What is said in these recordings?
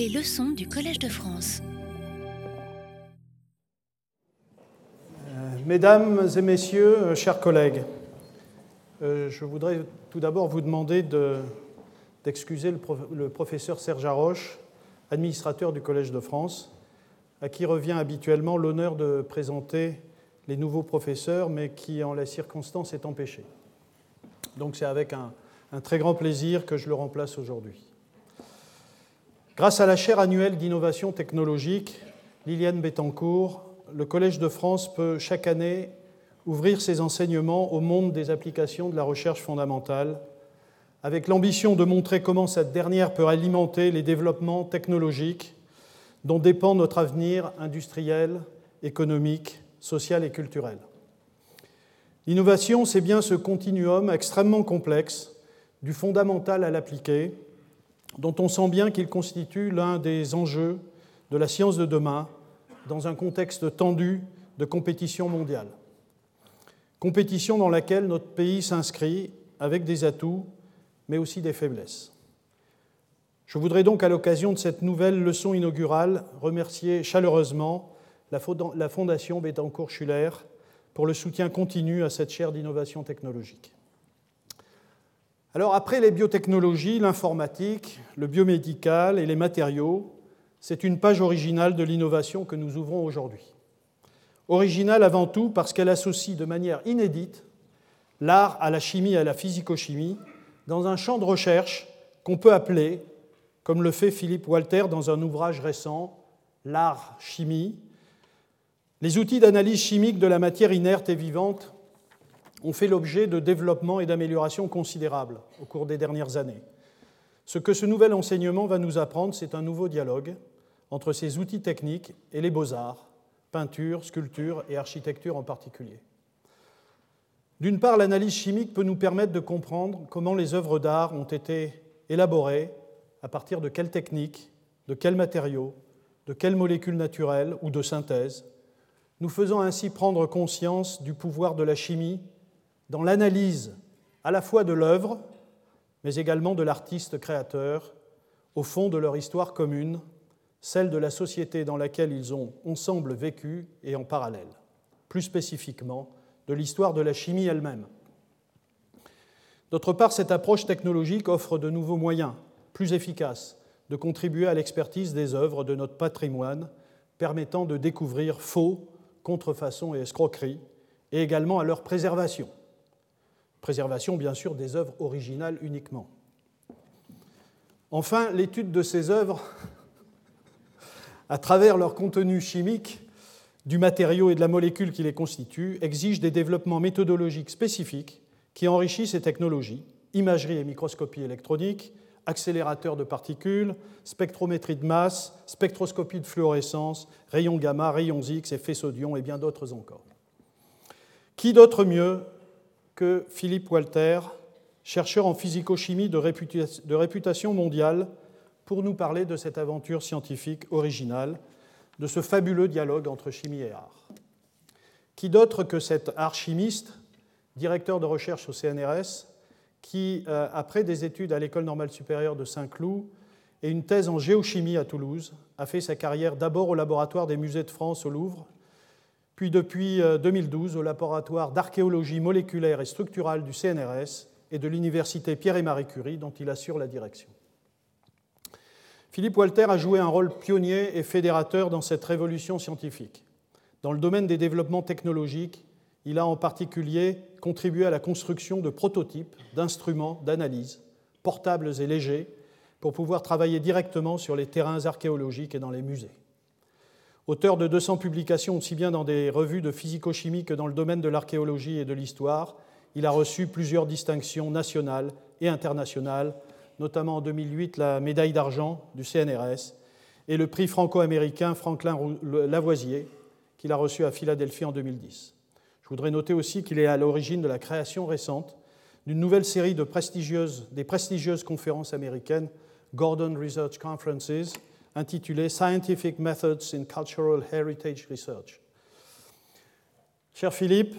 Les leçons du Collège de France. Euh, mesdames et messieurs, euh, chers collègues, euh, je voudrais tout d'abord vous demander d'excuser le, professeur Serge Haroche, administrateur du Collège de France, à qui revient habituellement l'honneur de présenter les nouveaux professeurs, mais qui, en la circonstance, est empêché. Donc c'est avec un, un très grand plaisir que je le remplace aujourd'hui. Grâce à la chaire annuelle d'innovation technologique, Liliane Bettencourt, le Collège de France peut chaque année ouvrir ses enseignements au monde des applications de la recherche fondamentale, avec l'ambition de montrer comment cette dernière peut alimenter les développements technologiques dont dépend notre avenir industriel, économique, social et culturel. L'innovation, c'est bien ce continuum extrêmement complexe du fondamental à l'appliqué, dont on sent bien qu'il constitue l'un des enjeux de la science de demain dans un contexte tendu de compétition mondiale. Compétition dans laquelle notre pays s'inscrit avec des atouts, mais aussi des faiblesses. Je voudrais donc, à l'occasion de cette nouvelle leçon inaugurale, remercier chaleureusement la Fondation Bettencourt-Schuller pour le soutien continu à cette chaire d'innovation technologique. Alors après les biotechnologies, l'informatique, le biomédical et les matériaux, c'est une page originale de l'innovation que nous ouvrons aujourd'hui. Originale avant tout parce qu'elle associe de manière inédite l'art à la chimie et à la physico-chimie dans un champ de recherche qu'on peut appeler, comme le fait Philippe Walter dans un ouvrage récent, l'art-chimie, les outils d'analyse chimique de la matière inerte et vivante ont fait l'objet de développements et d'améliorations considérables au cours des dernières années. Ce que ce nouvel enseignement va nous apprendre, c'est un nouveau dialogue entre ces outils techniques et les beaux-arts, peinture, sculpture et architecture en particulier. D'une part, l'analyse chimique peut nous permettre de comprendre comment les œuvres d'art ont été élaborées, à partir de quelles techniques, de quels matériaux, de quelles molécules naturelles ou de synthèse, nous faisant ainsi prendre conscience du pouvoir de la chimie dans l'analyse à la fois de l'œuvre, mais également de l'artiste créateur, au fond de leur histoire commune, celle de la société dans laquelle ils ont ensemble vécu et en parallèle, plus spécifiquement de l'histoire de la chimie elle-même. D'autre part, cette approche technologique offre de nouveaux moyens, plus efficaces, de contribuer à l'expertise des œuvres de notre patrimoine, permettant de découvrir faux, contrefaçons et escroqueries, et également à leur préservation préservation bien sûr des œuvres originales uniquement. Enfin, l'étude de ces œuvres, à travers leur contenu chimique, du matériau et de la molécule qui les constitue, exige des développements méthodologiques spécifiques qui enrichissent ces technologies, imagerie et microscopie électronique, accélérateur de particules, spectrométrie de masse, spectroscopie de fluorescence, rayons gamma, rayons X, effets sodium et bien d'autres encore. Qui d'autre mieux que Philippe Walter, chercheur en physico-chimie de réputation mondiale, pour nous parler de cette aventure scientifique originale, de ce fabuleux dialogue entre chimie et art. Qui d'autre que cet art chimiste, directeur de recherche au CNRS, qui, euh, après des études à l'École normale supérieure de Saint-Cloud et une thèse en géochimie à Toulouse, a fait sa carrière d'abord au laboratoire des musées de France au Louvre puis depuis 2012 euh, au laboratoire d'archéologie moléculaire et structurale du CNRS et de l'université Pierre et Marie Curie, dont il assure la direction. Philippe Walter a joué un rôle pionnier et fédérateur dans cette révolution scientifique. Dans le domaine des développements technologiques, il a en particulier contribué à la construction de prototypes, d'instruments d'analyse, portables et légers, pour pouvoir travailler directement sur les terrains archéologiques et dans les musées. Auteur de 200 publications aussi bien dans des revues de physico-chimie que dans le domaine de l'archéologie et de l'histoire, il a reçu plusieurs distinctions nationales et internationales, notamment en 2008 la médaille d'argent du CNRS et le prix franco-américain Franklin Lavoisier qu'il a reçu à Philadelphie en 2010. Je voudrais noter aussi qu'il est à l'origine de la création récente d'une nouvelle série de prestigieuses, des prestigieuses conférences américaines Gordon Research Conferences, intitulé Scientific Methods in Cultural Heritage Research. Cher Philippe,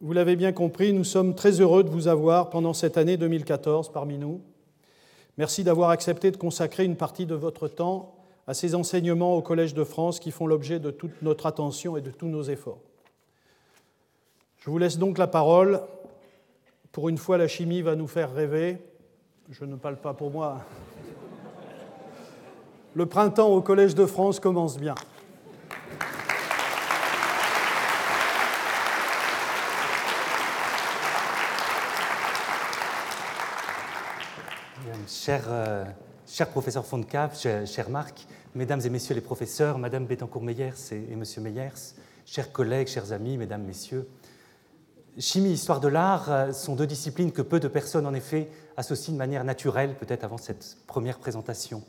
vous l'avez bien compris, nous sommes très heureux de vous avoir pendant cette année 2014 parmi nous. Merci d'avoir accepté de consacrer une partie de votre temps à ces enseignements au Collège de France qui font l'objet de toute notre attention et de tous nos efforts. Je vous laisse donc la parole. Pour une fois, la chimie va nous faire rêver. Je ne parle pas pour moi. Le printemps au Collège de France commence bien. Cher, euh, cher professeur cher, Marc, mesdames et messieurs les professeurs, madame Bettencourt-Meyers et, et monsieur Meyers, chers collègues, chers amis, mesdames, messieurs, chimie et histoire de l'art euh, sont deux disciplines que peu de personnes, en effet, associent de manière naturelle, peut-être avant cette première présentation.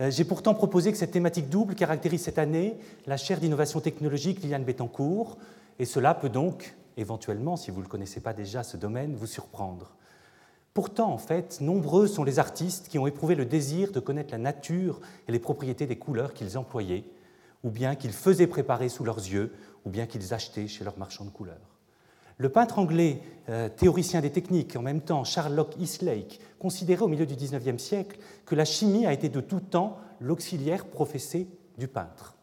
Euh, j'ai pourtant proposé que cette thématique double caractérise cette année la chaire d'innovation technologique Liliane Bettencourt, et cela peut donc, éventuellement, si vous ne connaissez pas déjà ce domaine, vous surprendre. Pourtant, en fait, nombreux sont les artistes qui ont éprouvé le désir de connaître la nature et les propriétés des couleurs qu'ils employaient, ou bien qu'ils faisaient préparer sous leurs yeux, ou bien qu'ils achetaient chez leurs marchands de couleurs. Le peintre anglais, euh, théoricien des techniques, en même temps Sherlock Eastlake, considérait au milieu du XIXe siècle que la chimie a été de tout temps l'auxiliaire professé du peintre.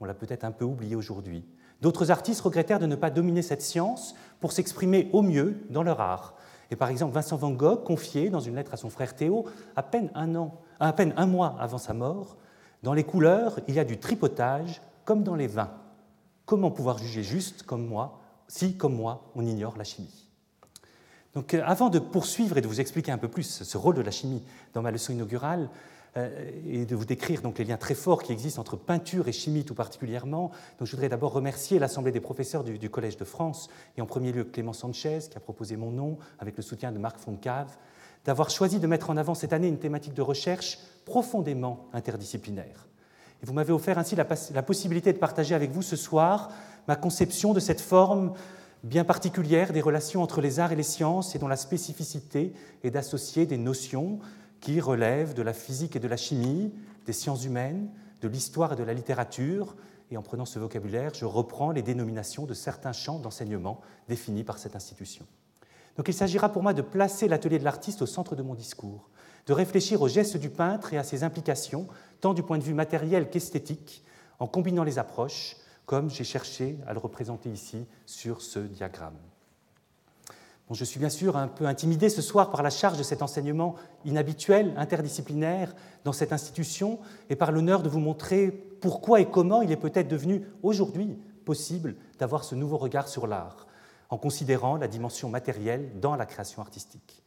On l'a peut-être un peu oublié aujourd'hui. D'autres artistes regrettèrent de ne pas dominer cette science pour s'exprimer au mieux dans leur art, et par exemple, Vincent Van Gogh confiait dans une lettre à son frère Théo, à peine un, an, à peine un mois avant sa mort, Dans les couleurs, il y a du tripotage comme dans les vins. Comment pouvoir juger juste comme moi, si, comme moi, on ignore la chimie Donc, euh, avant de poursuivre et de vous expliquer un peu plus ce rôle de la chimie dans ma leçon inaugurale, euh, et de vous décrire donc les liens très forts qui existent entre peinture et chimie tout particulièrement. Donc, je voudrais d'abord remercier l'Assemblée des professeurs du, Collège de France, et en premier lieu Clément Sanchez, qui a proposé mon nom avec le soutien de Marc Foncave, d'avoir choisi de mettre en avant cette année une thématique de recherche profondément interdisciplinaire. Et vous m'avez offert ainsi la, la possibilité de partager avec vous ce soir ma conception de cette forme bien particulière des relations entre les arts et les sciences et dont la spécificité est d'associer des notions qui relèvent de la physique et de la chimie, des sciences humaines, de l'histoire et de la littérature, et en prenant ce vocabulaire, je reprends les dénominations de certains champs d'enseignement définis par cette institution. Donc il s'agira pour moi de placer l'atelier de l'artiste au centre de mon discours, de réfléchir aux gestes du peintre et à ses implications, tant du point de vue matériel qu'esthétique, en combinant les approches, comme j'ai cherché à le représenter ici sur ce diagramme je suis bien sûr un peu intimidé ce soir par la charge de cet enseignement inhabituel, interdisciplinaire dans cette institution et par l'honneur de vous montrer pourquoi et comment il est peut-être devenu aujourd'hui possible d'avoir ce nouveau regard sur l'art, en considérant la dimension matérielle dans la création artistique.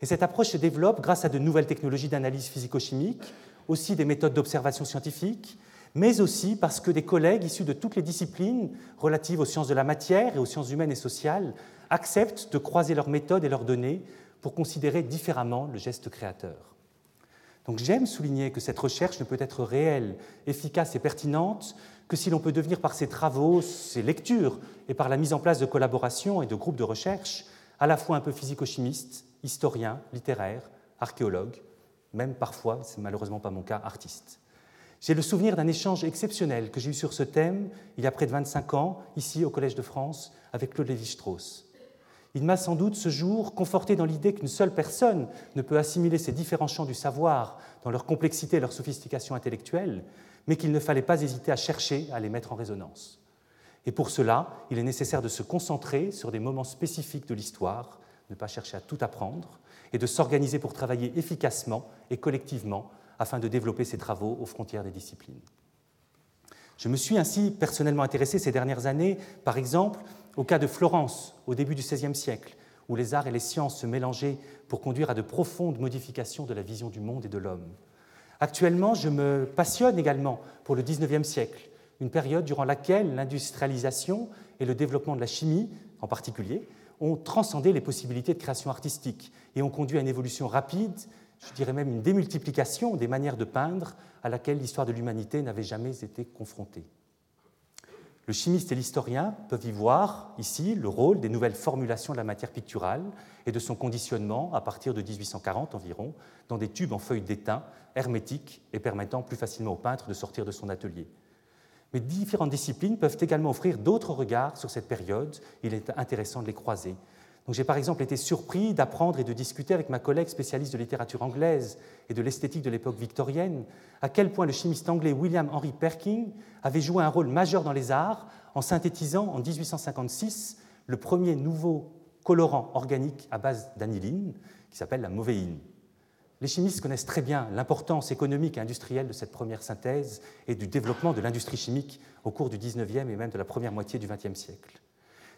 Et cette approche se développe grâce à de nouvelles technologies d'analyse physico-chimique, aussi des méthodes d'observation scientifique, mais aussi parce que des collègues issus de toutes les disciplines relatives aux sciences de la matière et aux sciences humaines et sociales acceptent de croiser leurs méthodes et leurs données pour considérer différemment le geste créateur. Donc j'aime souligner que cette recherche ne peut être réelle, efficace et pertinente que si l'on peut devenir par ses travaux, ses lectures et par la mise en place de collaborations et de groupes de recherche à la fois un peu physico-chimiste, historien, littéraire, archéologue, même parfois, c'est malheureusement pas mon cas, artiste. J'ai le souvenir d'un échange exceptionnel que j'ai eu sur ce thème il y a près de 25 ans, ici au Collège de France, avec Claude Lévi-Strauss. Il m'a sans doute ce jour conforté dans l'idée qu'une seule personne ne peut assimiler ces différents champs du savoir dans leur complexité et leur sophistication intellectuelle, mais qu'il ne fallait pas hésiter à chercher à les mettre en résonance. Et pour cela, il est nécessaire de se concentrer sur des moments spécifiques de l'histoire, ne pas chercher à tout apprendre, et de s'organiser pour travailler efficacement et collectivement afin de développer ces travaux aux frontières des disciplines. Je me suis ainsi personnellement intéressé ces dernières années, par exemple, au cas de Florence, au début du XVIe siècle, où les arts et les sciences se mélangeaient pour conduire à de profondes modifications de la vision du monde et de l'homme. Actuellement, je me passionne également pour le XIXe siècle, une période durant laquelle l'industrialisation et le développement de la chimie, en particulier, ont transcendé les possibilités de création artistique et ont conduit à une évolution rapide, je dirais même une démultiplication des manières de peindre à laquelle l'histoire de l'humanité n'avait jamais été confrontée. Le chimiste et l'historien peuvent y voir ici le rôle des nouvelles formulations de la matière picturale et de son conditionnement à partir de 1840 environ dans des tubes en feuilles d'étain hermétiques et permettant plus facilement au peintre de sortir de son atelier. Mais différentes disciplines peuvent également offrir d'autres regards sur cette période. Il est intéressant de les croiser. J'ai par exemple été surpris d'apprendre et de discuter avec ma collègue spécialiste de littérature anglaise et de l'esthétique de l'époque victorienne à quel point le chimiste anglais William Henry Perkin avait joué un rôle majeur dans les arts en synthétisant en 1856 le premier nouveau colorant organique à base d'aniline qui s'appelle la mauvéine. Les chimistes connaissent très bien l'importance économique et industrielle de cette première synthèse et du développement de l'industrie chimique au cours du XIXe et même de la première moitié du XXe siècle.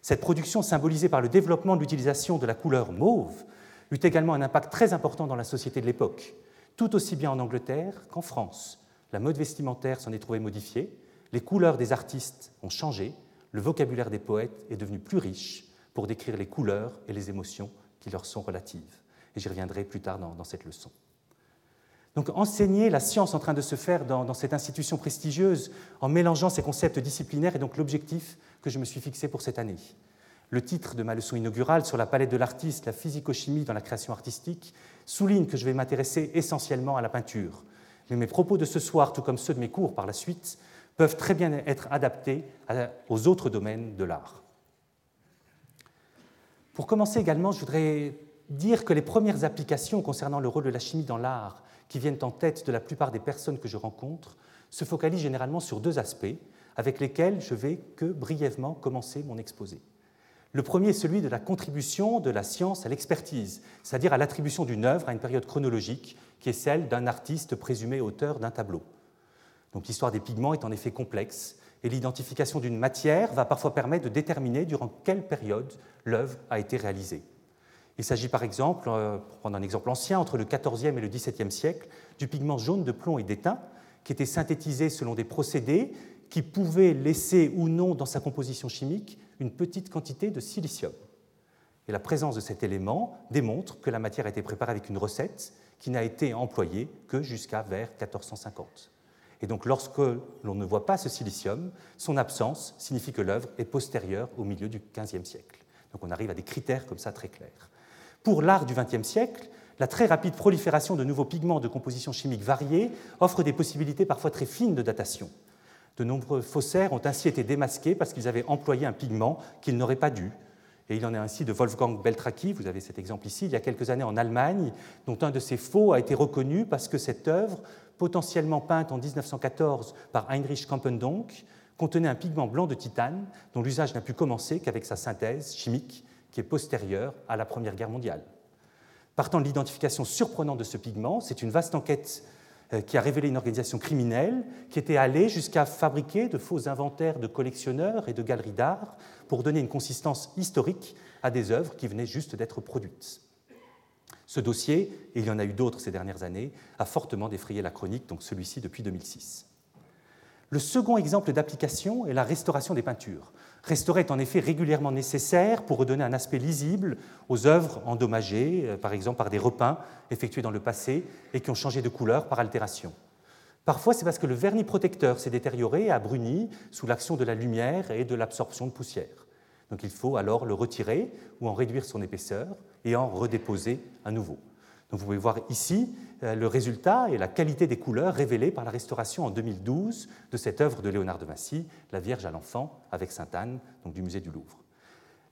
Cette production, symbolisée par le développement de l'utilisation de la couleur mauve, eut également un impact très important dans la société de l'époque, tout aussi bien en Angleterre qu'en France. La mode vestimentaire s'en est trouvée modifiée, les couleurs des artistes ont changé, le vocabulaire des poètes est devenu plus riche pour décrire les couleurs et les émotions qui leur sont relatives. Et j'y reviendrai plus tard dans, cette leçon. Donc enseigner la science en train de se faire dans, dans, cette institution prestigieuse en mélangeant ces concepts disciplinaires est donc l'objectif que je me suis fixé pour cette année. Le titre de ma leçon inaugurale sur la palette de l'artiste, la physico-chimie dans la création artistique, souligne que je vais m'intéresser essentiellement à la peinture. Mais mes propos de ce soir, tout comme ceux de mes cours par la suite, peuvent très bien être adaptés aux autres domaines de l'art. Pour commencer également, je voudrais dire que les premières applications concernant le rôle de la chimie dans l'art qui viennent en tête de la plupart des personnes que je rencontre se focalisent généralement sur deux aspects avec lesquels je vais que brièvement commencer mon exposé. Le premier est celui de la contribution de la science à l'expertise, c'est-à-dire à, l'attribution d'une œuvre à une période chronologique qui est celle d'un artiste présumé auteur d'un tableau. Donc l'histoire des pigments est en effet complexe et l'identification d'une matière va parfois permettre de déterminer durant quelle période l'œuvre a été réalisée. Il s'agit par exemple, euh, pour prendre un exemple ancien, entre le XIVe et le XVIIe siècle, du pigment jaune de plomb et d'étain qui était synthétisé selon des procédés qui pouvait laisser ou non dans sa composition chimique une petite quantité de silicium. Et la présence de cet élément démontre que la matière a été préparée avec une recette qui n'a été employée que jusqu'à vers 1450. Et donc lorsque l'on ne voit pas ce silicium, son absence signifie que l'œuvre est postérieure au milieu du XVe siècle. Donc on arrive à des critères comme ça très clairs. Pour l'art du XXe siècle, la très rapide prolifération de nouveaux pigments de composition chimique variée offre des possibilités parfois très fines de datation. De nombreux faussaires ont ainsi été démasqués parce qu'ils avaient employé un pigment qu'ils n'auraient pas dû. Et il en est ainsi de Wolfgang Beltraki, vous avez cet exemple ici, il y a quelques années en Allemagne, dont un de ces faux a été reconnu parce que cette œuvre, potentiellement peinte en 1914 par Heinrich Kampendonck, contenait un pigment blanc de titane dont l'usage n'a pu commencer qu'avec sa synthèse chimique qui est postérieure à la Première Guerre mondiale. Partant de l'identification surprenante de ce pigment, c'est une vaste enquête qui a révélé une organisation criminelle qui était allée jusqu'à fabriquer de faux inventaires de collectionneurs et de galeries d'art pour donner une consistance historique à des œuvres qui venaient juste d'être produites. Ce dossier, et il y en a eu d'autres ces dernières années, a fortement défrayé la chronique, donc celui-ci depuis 2006. Le second exemple d'application est la restauration des peintures. Restaurer est en effet régulièrement nécessaire pour redonner un aspect lisible aux œuvres endommagées, euh, par exemple par des repeints effectués dans le passé et qui ont changé de couleur par altération. Parfois, c'est parce que le vernis protecteur s'est détérioré et a bruni sous l'action de la lumière et de l'absorption de poussière. Donc il faut alors le retirer ou en réduire son épaisseur et en redéposer à nouveau. Vous pouvez voir ici euh, le résultat et la qualité des couleurs révélées par la restauration en 2012 de cette œuvre de Léonard de Massy, La Vierge à l'enfant avec Sainte-Anne, du musée du Louvre.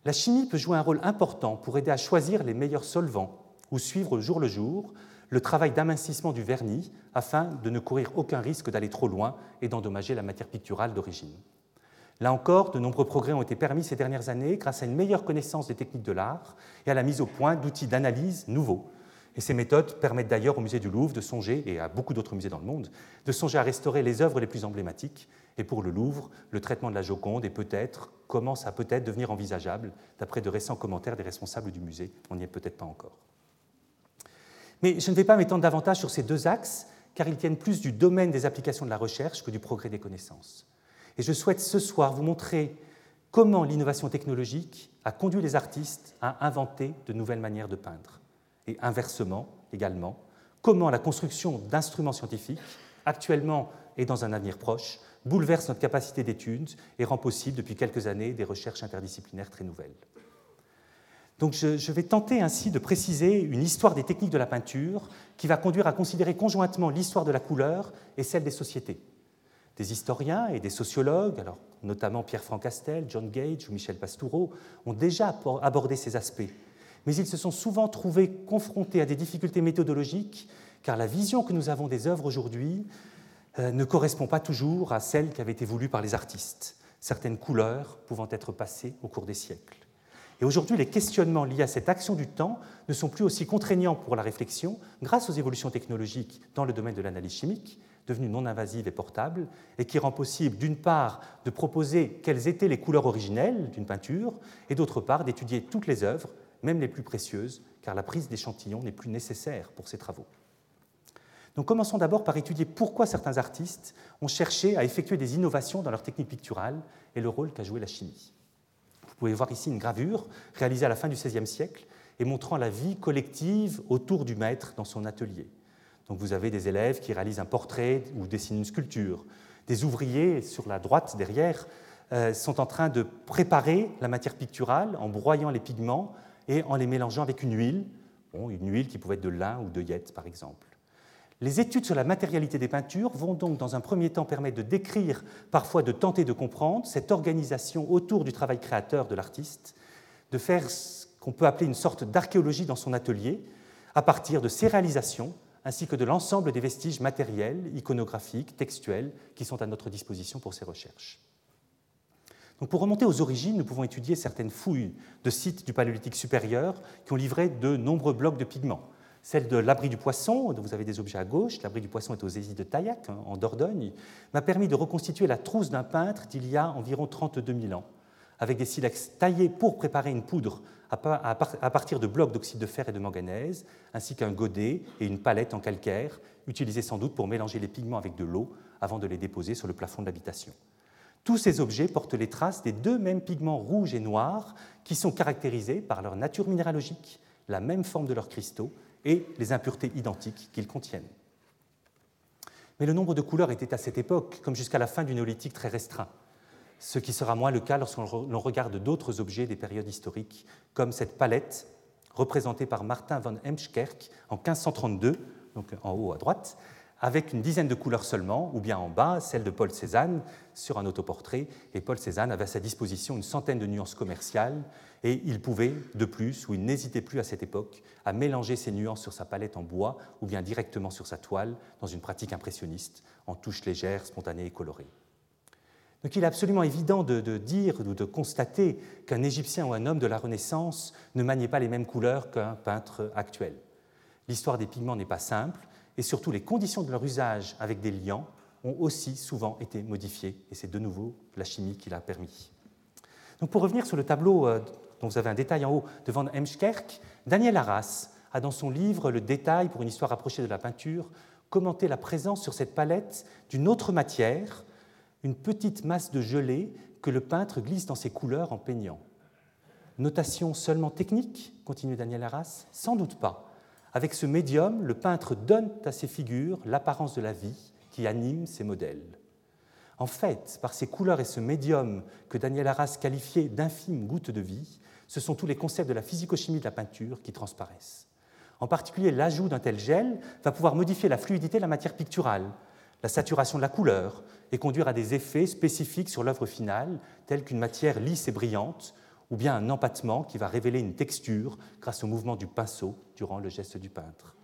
La chimie peut jouer un rôle important pour aider à choisir les meilleurs solvants ou suivre jour le jour le travail d'amincissement du vernis afin de ne courir aucun risque d'aller trop loin et d'endommager la matière picturale d'origine. Là encore, de nombreux progrès ont été permis ces dernières années grâce à une meilleure connaissance des techniques de l'art et à la mise au point d'outils d'analyse nouveaux et ces méthodes permettent d'ailleurs au musée du Louvre de songer, et à beaucoup d'autres musées dans le monde, de songer à restaurer les œuvres les plus emblématiques. Et pour le Louvre, le traitement de la Joconde est peut-être, commence à peut-être devenir envisageable, d'après de récents commentaires des responsables du musée. On n'y est peut-être pas encore. Mais je ne vais pas m'étendre davantage sur ces deux axes, car ils tiennent plus du domaine des applications de la recherche que du progrès des connaissances. Et je souhaite ce soir vous montrer comment l'innovation technologique a conduit les artistes à inventer de nouvelles manières de peindre et inversement également, comment la construction d'instruments scientifiques, actuellement et dans un avenir proche, bouleverse notre capacité d'étude et rend possible depuis quelques années des recherches interdisciplinaires très nouvelles. Donc je, vais tenter ainsi de préciser une histoire des techniques de la peinture qui va conduire à considérer conjointement l'histoire de la couleur et celle des sociétés. Des historiens et des sociologues, alors notamment Pierre-Franck Castel, John Gage ou Michel Pastoureau, ont déjà abordé ces aspects mais ils se sont souvent trouvés confrontés à des difficultés méthodologiques, car la vision que nous avons des œuvres aujourd'hui euh, ne correspond pas toujours à celle qui avait été voulue par les artistes, certaines couleurs pouvant être passées au cours des siècles. Et aujourd'hui, les questionnements liés à cette action du temps ne sont plus aussi contraignants pour la réflexion grâce aux évolutions technologiques dans le domaine de l'analyse chimique, devenue non invasive et portable, et qui rend possible d'une part de proposer quelles étaient les couleurs originelles d'une peinture, et d'autre part d'étudier toutes les œuvres, même les plus précieuses, car la prise d'échantillons n'est plus nécessaire pour ces travaux. Donc commençons d'abord par étudier pourquoi certains artistes ont cherché à effectuer des innovations dans leur technique picturale et le rôle qu'a joué la chimie. Vous pouvez voir ici une gravure réalisée à la fin du XVIe siècle et montrant la vie collective autour du maître dans son atelier. Donc vous avez des élèves qui réalisent un portrait ou dessinent une sculpture. Des ouvriers sur la droite derrière euh, sont en train de préparer la matière picturale en broyant les pigments et en les mélangeant avec une huile, une huile qui pouvait être de lin ou de yette par exemple. Les études sur la matérialité des peintures vont donc dans un premier temps permettre de décrire, parfois de tenter de comprendre, cette organisation autour du travail créateur de l'artiste, de faire ce qu'on peut appeler une sorte d'archéologie dans son atelier, à partir de ses réalisations, ainsi que de l'ensemble des vestiges matériels, iconographiques, textuels, qui sont à notre disposition pour ces recherches. Pour remonter aux origines, nous pouvons étudier certaines fouilles de sites du Paléolithique supérieur qui ont livré de nombreux blocs de pigments celle de l'abri du poisson, dont vous avez des objets à gauche, l'abri du poisson est aux Hésies de Taillac, hein, en Dordogne, m'a permis de reconstituer la trousse d'un peintre d'il y a environ 32 000 ans, avec des silex taillés pour préparer une poudre à partir de blocs d'oxyde de fer et de manganèse, ainsi qu'un godet et une palette en calcaire, utilisés sans doute pour mélanger les pigments avec de l'eau avant de les déposer sur le plafond de l'habitation. Tous ces objets portent les traces des deux mêmes pigments rouges et noirs qui sont caractérisés par leur nature minéralogique, la même forme de leurs cristaux et les impuretés identiques qu'ils contiennent. Mais le nombre de couleurs était à cette époque, comme jusqu'à la fin du néolithique, très restreint, ce qui sera moins le cas lorsqu'on regarde d'autres objets des périodes historiques, comme cette palette représentée par Martin von Hemskerk en 1532, donc en haut à droite, avec une dizaine de couleurs seulement, ou bien en bas, celle de Paul Cézanne sur un autoportrait. Et Paul Cézanne avait à sa disposition une centaine de nuances commerciales, et il pouvait, de plus, ou il n'hésitait plus à cette époque, à mélanger ces nuances sur sa palette en bois, ou bien directement sur sa toile, dans une pratique impressionniste, en touches légères, spontanées et colorées. Donc il est absolument évident de, de dire ou de constater qu'un Égyptien ou un homme de la Renaissance ne maniait pas les mêmes couleurs qu'un peintre actuel. L'histoire des pigments n'est pas simple, et surtout les conditions de leur usage avec des liants ont aussi souvent été modifiées, et c'est de nouveau la chimie qui l'a permis. Donc pour revenir sur le tableau euh, dont vous avez un détail en haut de Van Hemskerk, Daniel Arras a dans son livre Le détail pour une histoire approchée de la peinture commenté la présence sur cette palette d'une autre matière, une petite masse de gelée que le peintre glisse dans ses couleurs en peignant. Notation seulement technique, continue Daniel Arras Sans doute pas. Avec ce médium, le peintre donne à ses figures l'apparence de la vie qui anime ses modèles. En fait, par ces couleurs et ce médium que Daniel Arras qualifiait d'infime goutte de vie, ce sont tous les concepts de la physicochimie de la peinture qui transparaissent. En particulier, l'ajout d'un tel gel va pouvoir modifier la fluidité de la matière picturale, la saturation de la couleur, et conduire à des effets spécifiques sur l'œuvre finale, tels qu'une matière lisse et brillante, ou bien un empattement qui va révéler une texture grâce au mouvement du pinceau durant le geste du peintre.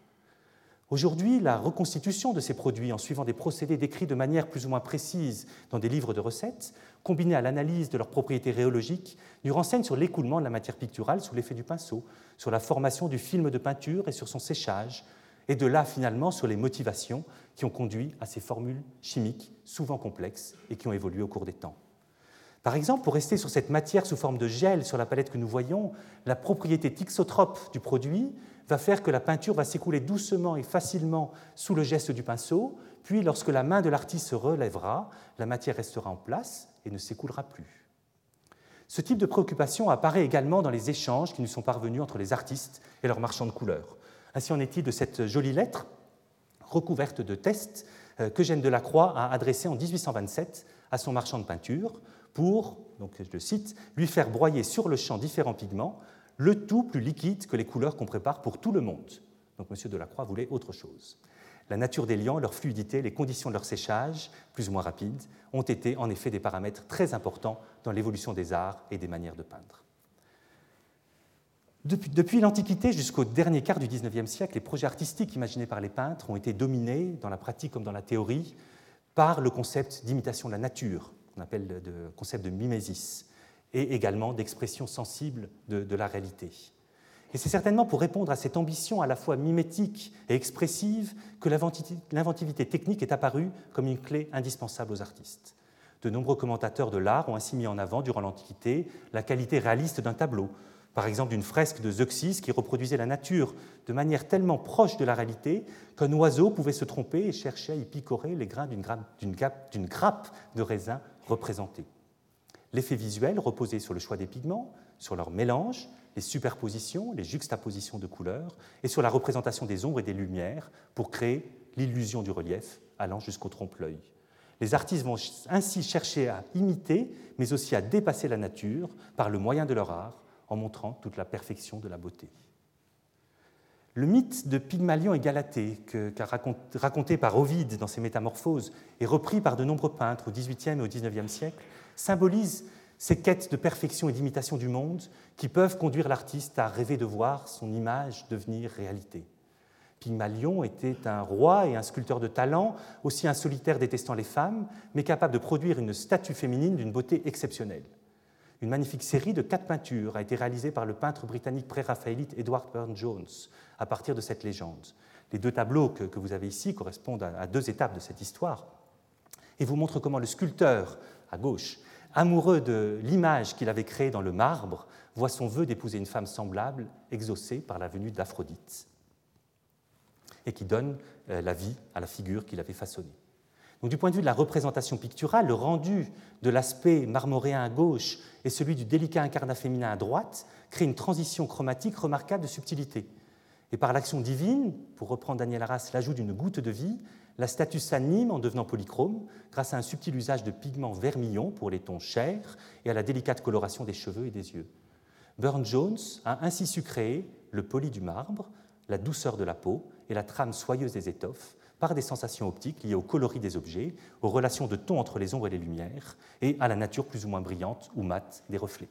Aujourd'hui, la reconstitution de ces produits en suivant des procédés décrits de manière plus ou moins précise dans des livres de recettes, combinés à l'analyse de leurs propriétés rhéologiques, nous renseigne sur l'écoulement de la matière picturale sous l'effet du pinceau, sur la formation du film de peinture et sur son séchage, et de là finalement sur les motivations qui ont conduit à ces formules chimiques souvent complexes et qui ont évolué au cours des temps. Par exemple, pour rester sur cette matière sous forme de gel sur la palette que nous voyons, la propriété thixotrope du produit va faire que la peinture va s'écouler doucement et facilement sous le geste du pinceau, puis lorsque la main de l'artiste se relèvera, la matière restera en place et ne s'écoulera plus. Ce type de préoccupation apparaît également dans les échanges qui nous sont parvenus entre les artistes et leurs marchands de couleurs. Ainsi en est-il de cette jolie lettre recouverte de tests euh, qu'Eugène Delacroix a adressée en 1827 à son marchand de peinture pour, je le cite, lui faire broyer sur le champ différents pigments, le tout plus liquide que les couleurs qu'on prépare pour tout le monde. Donc M. Delacroix voulait autre chose. La nature des liants, leur fluidité, les conditions de leur séchage, plus ou moins rapides, ont été en effet des paramètres très importants dans l'évolution des arts et des manières de peindre. Depuis, l'Antiquité jusqu'au dernier quart du XIXe siècle, les projets artistiques imaginés par les peintres ont été dominés, dans la pratique comme dans la théorie, par le concept d'imitation de la nature, qu'on appelle le concept de mimésis, et également d'expression sensible de la réalité. Et c'est certainement pour répondre à cette ambition à la fois mimétique et expressive que l'inventivité technique est apparue comme une clé indispensable aux artistes. De nombreux commentateurs de l'art ont ainsi mis en avant, durant l'Antiquité, la qualité réaliste d'un tableau, par exemple d'une fresque de Zeuxis qui reproduisait la nature de manière tellement proche de la réalité qu'un oiseau pouvait se tromper et chercher à y picorer les grains d'une grappe de raisin représentée. L'effet visuel reposait sur le choix des pigments, sur leur mélange les superpositions, les juxtapositions de couleurs, et sur la représentation des ombres et des lumières pour créer l'illusion du relief allant jusqu'au trompe-l'œil. Les artistes vont ainsi chercher à imiter, mais aussi à dépasser la nature par le moyen de leur art, en montrant toute la perfection de la beauté. Le mythe de Pygmalion et Galatée, raconté par Ovide dans ses Métamorphoses et repris par de nombreux peintres au XVIIIe et au XIXe siècle, symbolise ces quêtes de perfection et d'imitation du monde qui peuvent conduire l'artiste à rêver de voir son image devenir réalité. Pygmalion était un roi et un sculpteur de talent, aussi un solitaire détestant les femmes, mais capable de produire une statue féminine d'une beauté exceptionnelle. Une magnifique série de quatre peintures a été réalisée par le peintre britannique pré-raphaélite Edward Burne-Jones à partir de cette légende. Les deux tableaux que, vous avez ici correspondent à deux étapes de cette histoire et vous montrent comment le sculpteur, à gauche, amoureux de l'image qu'il avait créée dans le marbre, voit son vœu d'épouser une femme semblable exaucé par la venue d'Aphrodite, et qui donne euh, la vie à la figure qu'il avait façonnée. Du point de vue de la représentation picturale, le rendu de l'aspect marmoréen à gauche et celui du délicat incarnat féminin à droite crée une transition chromatique remarquable de subtilité. Et par l'action divine, pour reprendre Daniel Arras l'ajout d'une goutte de vie, la statue s'anime en devenant polychrome grâce à un subtil usage de pigments vermillons pour les tons chers et à la délicate coloration des cheveux et des yeux. Burne-Jones a ainsi su créer le poli du marbre, la douceur de la peau et la trame soyeuse des étoffes par des sensations optiques liées au coloris des objets, aux relations de tons entre les ombres et les lumières, et à la nature plus ou moins brillante ou mate des reflets.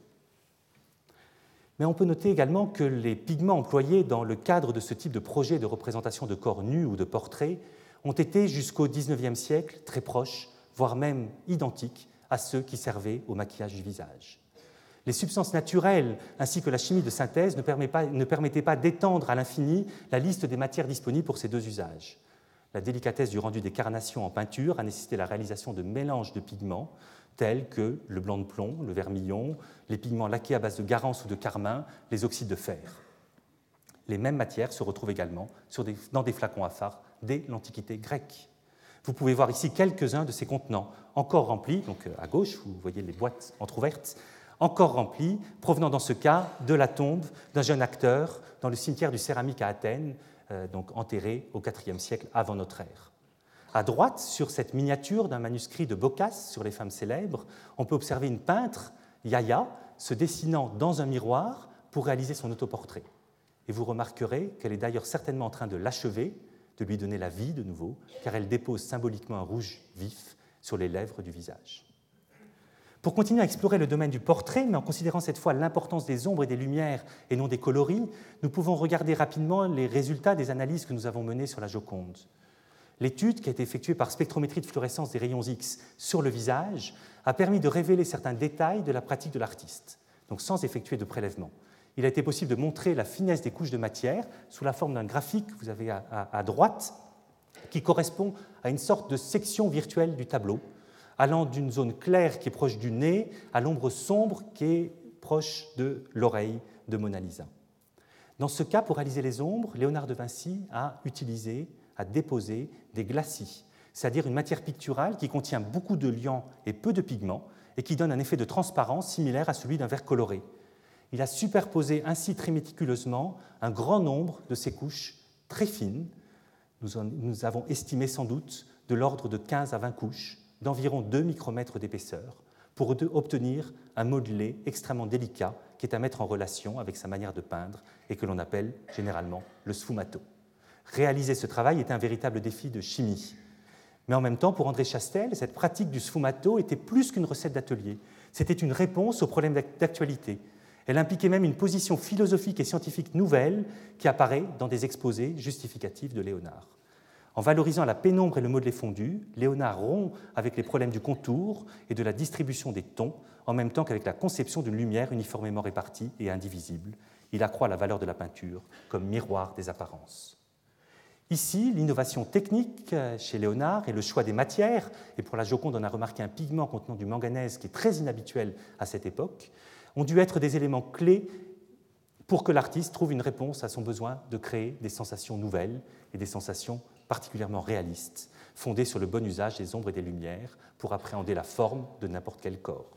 Mais on peut noter également que les pigments employés dans le cadre de ce type de projet de représentation de corps nus ou de portraits ont été jusqu'au XIXe siècle très proches, voire même identiques à ceux qui servaient au maquillage du visage. Les substances naturelles ainsi que la chimie de synthèse ne, permettaient pas d'étendre à l'infini la liste des matières disponibles pour ces deux usages. La délicatesse du rendu des carnations en peinture a nécessité la réalisation de mélanges de pigments tels que le blanc de plomb, le vermillon, les pigments laqués à base de garance ou de carmin, les oxydes de fer. Les mêmes matières se retrouvent également dans des flacons à phare dès l'Antiquité grecque. Vous pouvez voir ici quelques-uns de ces contenants encore remplis, donc euh, à gauche, vous voyez les boîtes entrouvertes, encore remplies, provenant dans ce cas de la tombe d'un jeune acteur dans le cimetière du Céramique à Athènes, donc enterré au IVe siècle avant notre ère. À droite, sur cette miniature d'un manuscrit de Boccace sur les femmes célèbres, on peut observer une peintre, Yaya, se dessinant dans un miroir pour réaliser son autoportrait. Et vous remarquerez qu'elle est d'ailleurs certainement en train de l'achever de lui donner la vie de nouveau, car elle dépose symboliquement un rouge vif sur les lèvres du visage. Pour continuer à explorer le domaine du portrait, mais en considérant cette fois l'importance des ombres et des lumières et non des coloris, nous pouvons regarder rapidement les résultats des analyses que nous avons menées sur la Joconde. L'étude, qui a été effectuée par spectrométrie de fluorescence des rayons X sur le visage, a permis de révéler certains détails de la pratique de l'artiste, donc sans effectuer de prélèvement il a été possible de montrer la finesse des couches de matière sous la forme d'un graphique que vous avez à, droite, qui correspond à une sorte de section virtuelle du tableau, allant d'une zone claire qui est proche du nez à l'ombre sombre qui est proche de l'oreille de Mona Lisa. Dans ce cas, pour réaliser les ombres, Léonard de Vinci a utilisé, a déposé des glacis, c'est-à-dire une matière picturale qui contient beaucoup de liant et peu de pigments et qui donne un effet de transparence similaire à celui d'un verre coloré il a superposé ainsi très méticuleusement un grand nombre de ces couches très fines. Nous, avons estimé sans doute de l'ordre de 15 à 20 couches, d'environ 2 micromètres d'épaisseur, pour obtenir un modelé extrêmement délicat qui est à mettre en relation avec sa manière de peindre et que l'on appelle généralement le sfumato. Réaliser ce travail est un véritable défi de chimie. Mais en même temps, pour André Chastel, cette pratique du sfumato était plus qu'une recette d'atelier. C'était une réponse aux problèmes d'actualité Elle impliquait même une position philosophique et scientifique nouvelle qui apparaît dans des exposés justificatifs de Léonard. En valorisant la pénombre et le modelé fondu, Léonard rompt avec les problèmes du contour et de la distribution des tons, en même temps qu'avec la conception d'une lumière uniformément répartie et indivisible. Il accroît la valeur de la peinture comme miroir des apparences. Ici, l'innovation technique chez Léonard et le choix des matières, et pour la Joconde, on a remarqué un pigment contenant du manganèse qui est très inhabituel à cette époque, ont dû être des éléments clés pour que l'artiste trouve une réponse à son besoin de créer des sensations nouvelles et des sensations particulièrement réalistes, fondées sur le bon usage des ombres et des lumières pour appréhender la forme de n'importe quel corps.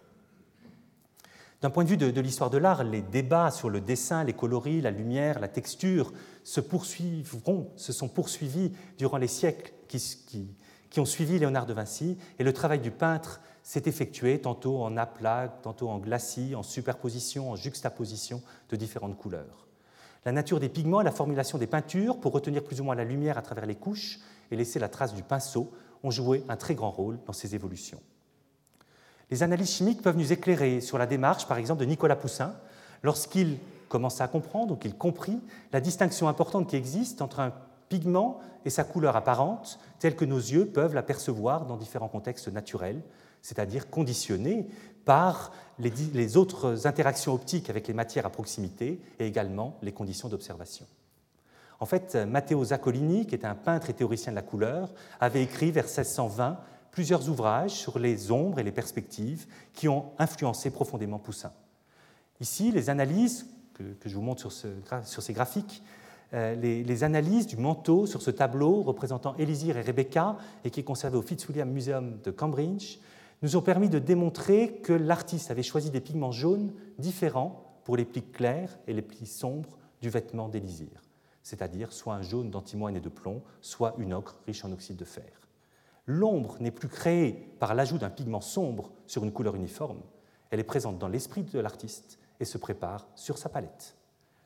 D'un point de vue de, l'histoire de l'art, les débats sur le dessin, les coloris, la lumière, la texture se poursuivront, se sont poursuivis durant les siècles qui, ont suivi Léonard de Vinci, et le travail du peintre s'est effectué tantôt en aplat, tantôt en glacis, en superposition, en juxtaposition de différentes couleurs. La nature des pigments et la formulation des peintures pour retenir plus ou moins la lumière à travers les couches et laisser la trace du pinceau ont joué un très grand rôle dans ces évolutions. Les analyses chimiques peuvent nous éclairer sur la démarche, par exemple, de Nicolas Poussin, lorsqu'il commença à comprendre ou qu'il comprit la distinction importante qui existe entre un pigment et sa couleur apparente, telle que nos yeux peuvent l'apercevoir dans différents contextes naturels, c'est-à-dire conditionnés par les, autres interactions optiques avec les matières à proximité et également les conditions d'observation. En fait, Matteo Zaccolini, qui était un peintre et théoricien de la couleur, avait écrit vers 1620 plusieurs ouvrages sur les ombres et les perspectives qui ont influencé profondément Poussin. Ici, les analyses que, je vous montre sur, ce, ces graphiques, euh, les, analyses du manteau sur ce tableau représentant Élysir et Rebecca et qui est conservé au Fitzwilliam Museum de Cambridge nous ont permis de démontrer que l'artiste avait choisi des pigments jaunes différents pour les plis clairs et les plis sombres du vêtement d'Élysir, c'est-à-dire soit un jaune d'antimoine et de plomb, soit une ocre riche en oxyde de fer l'ombre n'est plus créée par l'ajout d'un pigment sombre sur une couleur uniforme, elle est présente dans l'esprit de l'artiste et se prépare sur sa palette.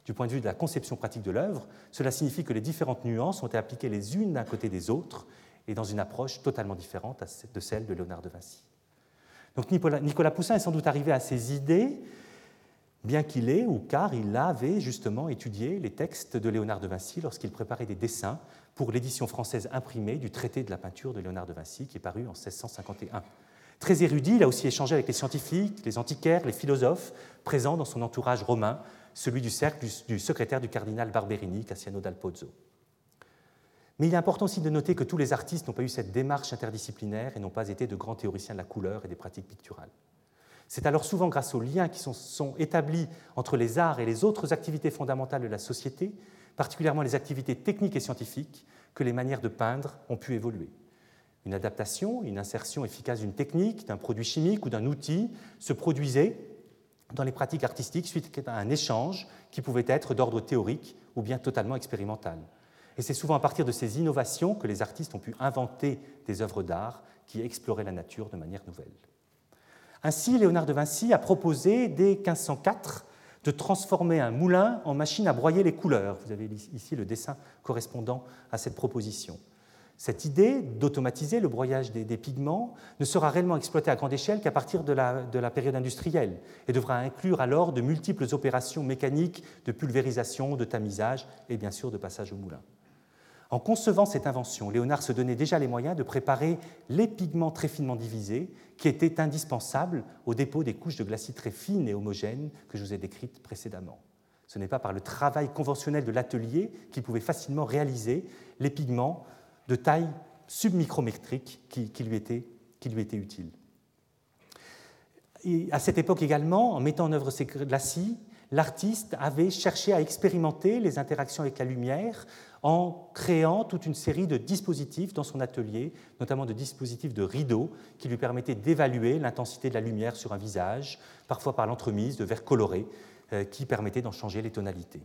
Du point de vue de la conception pratique de l'œuvre, cela signifie que les différentes nuances ont été appliquées les unes d'un côté des autres et dans une approche totalement différente de celle de Léonard de Vinci. Donc Nicolas Poussin est sans doute arrivé à ces idées, bien qu'il ait ou car il avait justement étudié les textes de Léonard de Vinci lorsqu'il préparait des dessins pour l'édition française imprimée du traité de la peinture de Léonard de Vinci, qui est paru en 1651. Très érudit, il a aussi échangé avec les scientifiques, les antiquaires, les philosophes présents dans son entourage romain, celui du cercle du, secrétaire du cardinal Barberini, Cassiano dal Pozzo. Mais il est important aussi de noter que tous les artistes n'ont pas eu cette démarche interdisciplinaire et n'ont pas été de grands théoriciens de la couleur et des pratiques picturales. C'est alors souvent grâce aux liens qui sont établis entre les arts et les autres activités fondamentales de la société particulièrement les activités techniques et scientifiques, que les manières de peindre ont pu évoluer. Une adaptation, une insertion efficace d'une technique, d'un produit chimique ou d'un outil se produisait dans les pratiques artistiques suite à un échange qui pouvait être d'ordre théorique ou bien totalement expérimental. Et c'est souvent à partir de ces innovations que les artistes ont pu inventer des œuvres d'art qui exploraient la nature de manière nouvelle. Ainsi, Léonard de Vinci a proposé dès 1504 de transformer un moulin en machine à broyer les couleurs. Vous avez ici le dessin correspondant à cette proposition. Cette idée d'automatiser le broyage des, pigments ne sera réellement exploitée à grande échelle qu'à partir de la, de la, période industrielle et devra inclure alors de multiples opérations mécaniques de pulvérisation, de tamisage et bien sûr de passage au moulin. En concevant cette invention, Léonard se donnait déjà les moyens de préparer les pigments très finement divisés qui étaient indispensables au dépôt des couches de glacis très fines et homogènes que je vous ai décrites précédemment. Ce n'est pas par le travail conventionnel de l'atelier qu'il pouvait facilement réaliser les pigments de taille submicrométrique qui, lui, étaient, utiles. À cette époque également, en mettant en œuvre ces glacis, l'artiste avait cherché à expérimenter les interactions avec la lumière en créant toute une série de dispositifs dans son atelier, notamment de dispositifs de rideaux qui lui permettaient d'évaluer l'intensité de la lumière sur un visage, parfois par l'entremise de verres colorés euh, qui permettaient d'en changer les tonalités.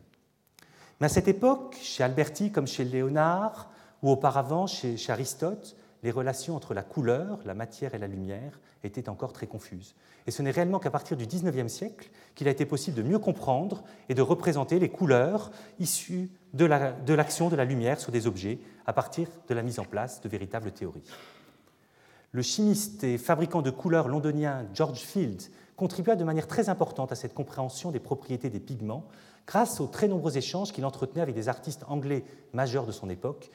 Mais à cette époque, chez Alberti comme chez Léonard, ou auparavant chez, chez Aristote, les relations entre la couleur, la matière et la lumière étaient encore très confuses. Et ce n'est réellement qu'à partir du XIXe siècle qu'il a été possible de mieux comprendre et de représenter les couleurs issues de l'action de, la lumière sur des objets à partir de la mise en place de véritables théories. Le chimiste et fabricant de couleurs londonien George Field contribua de manière très importante à cette compréhension des propriétés des pigments grâce aux très nombreux échanges qu'il entretenait avec des artistes anglais majeurs de son époque,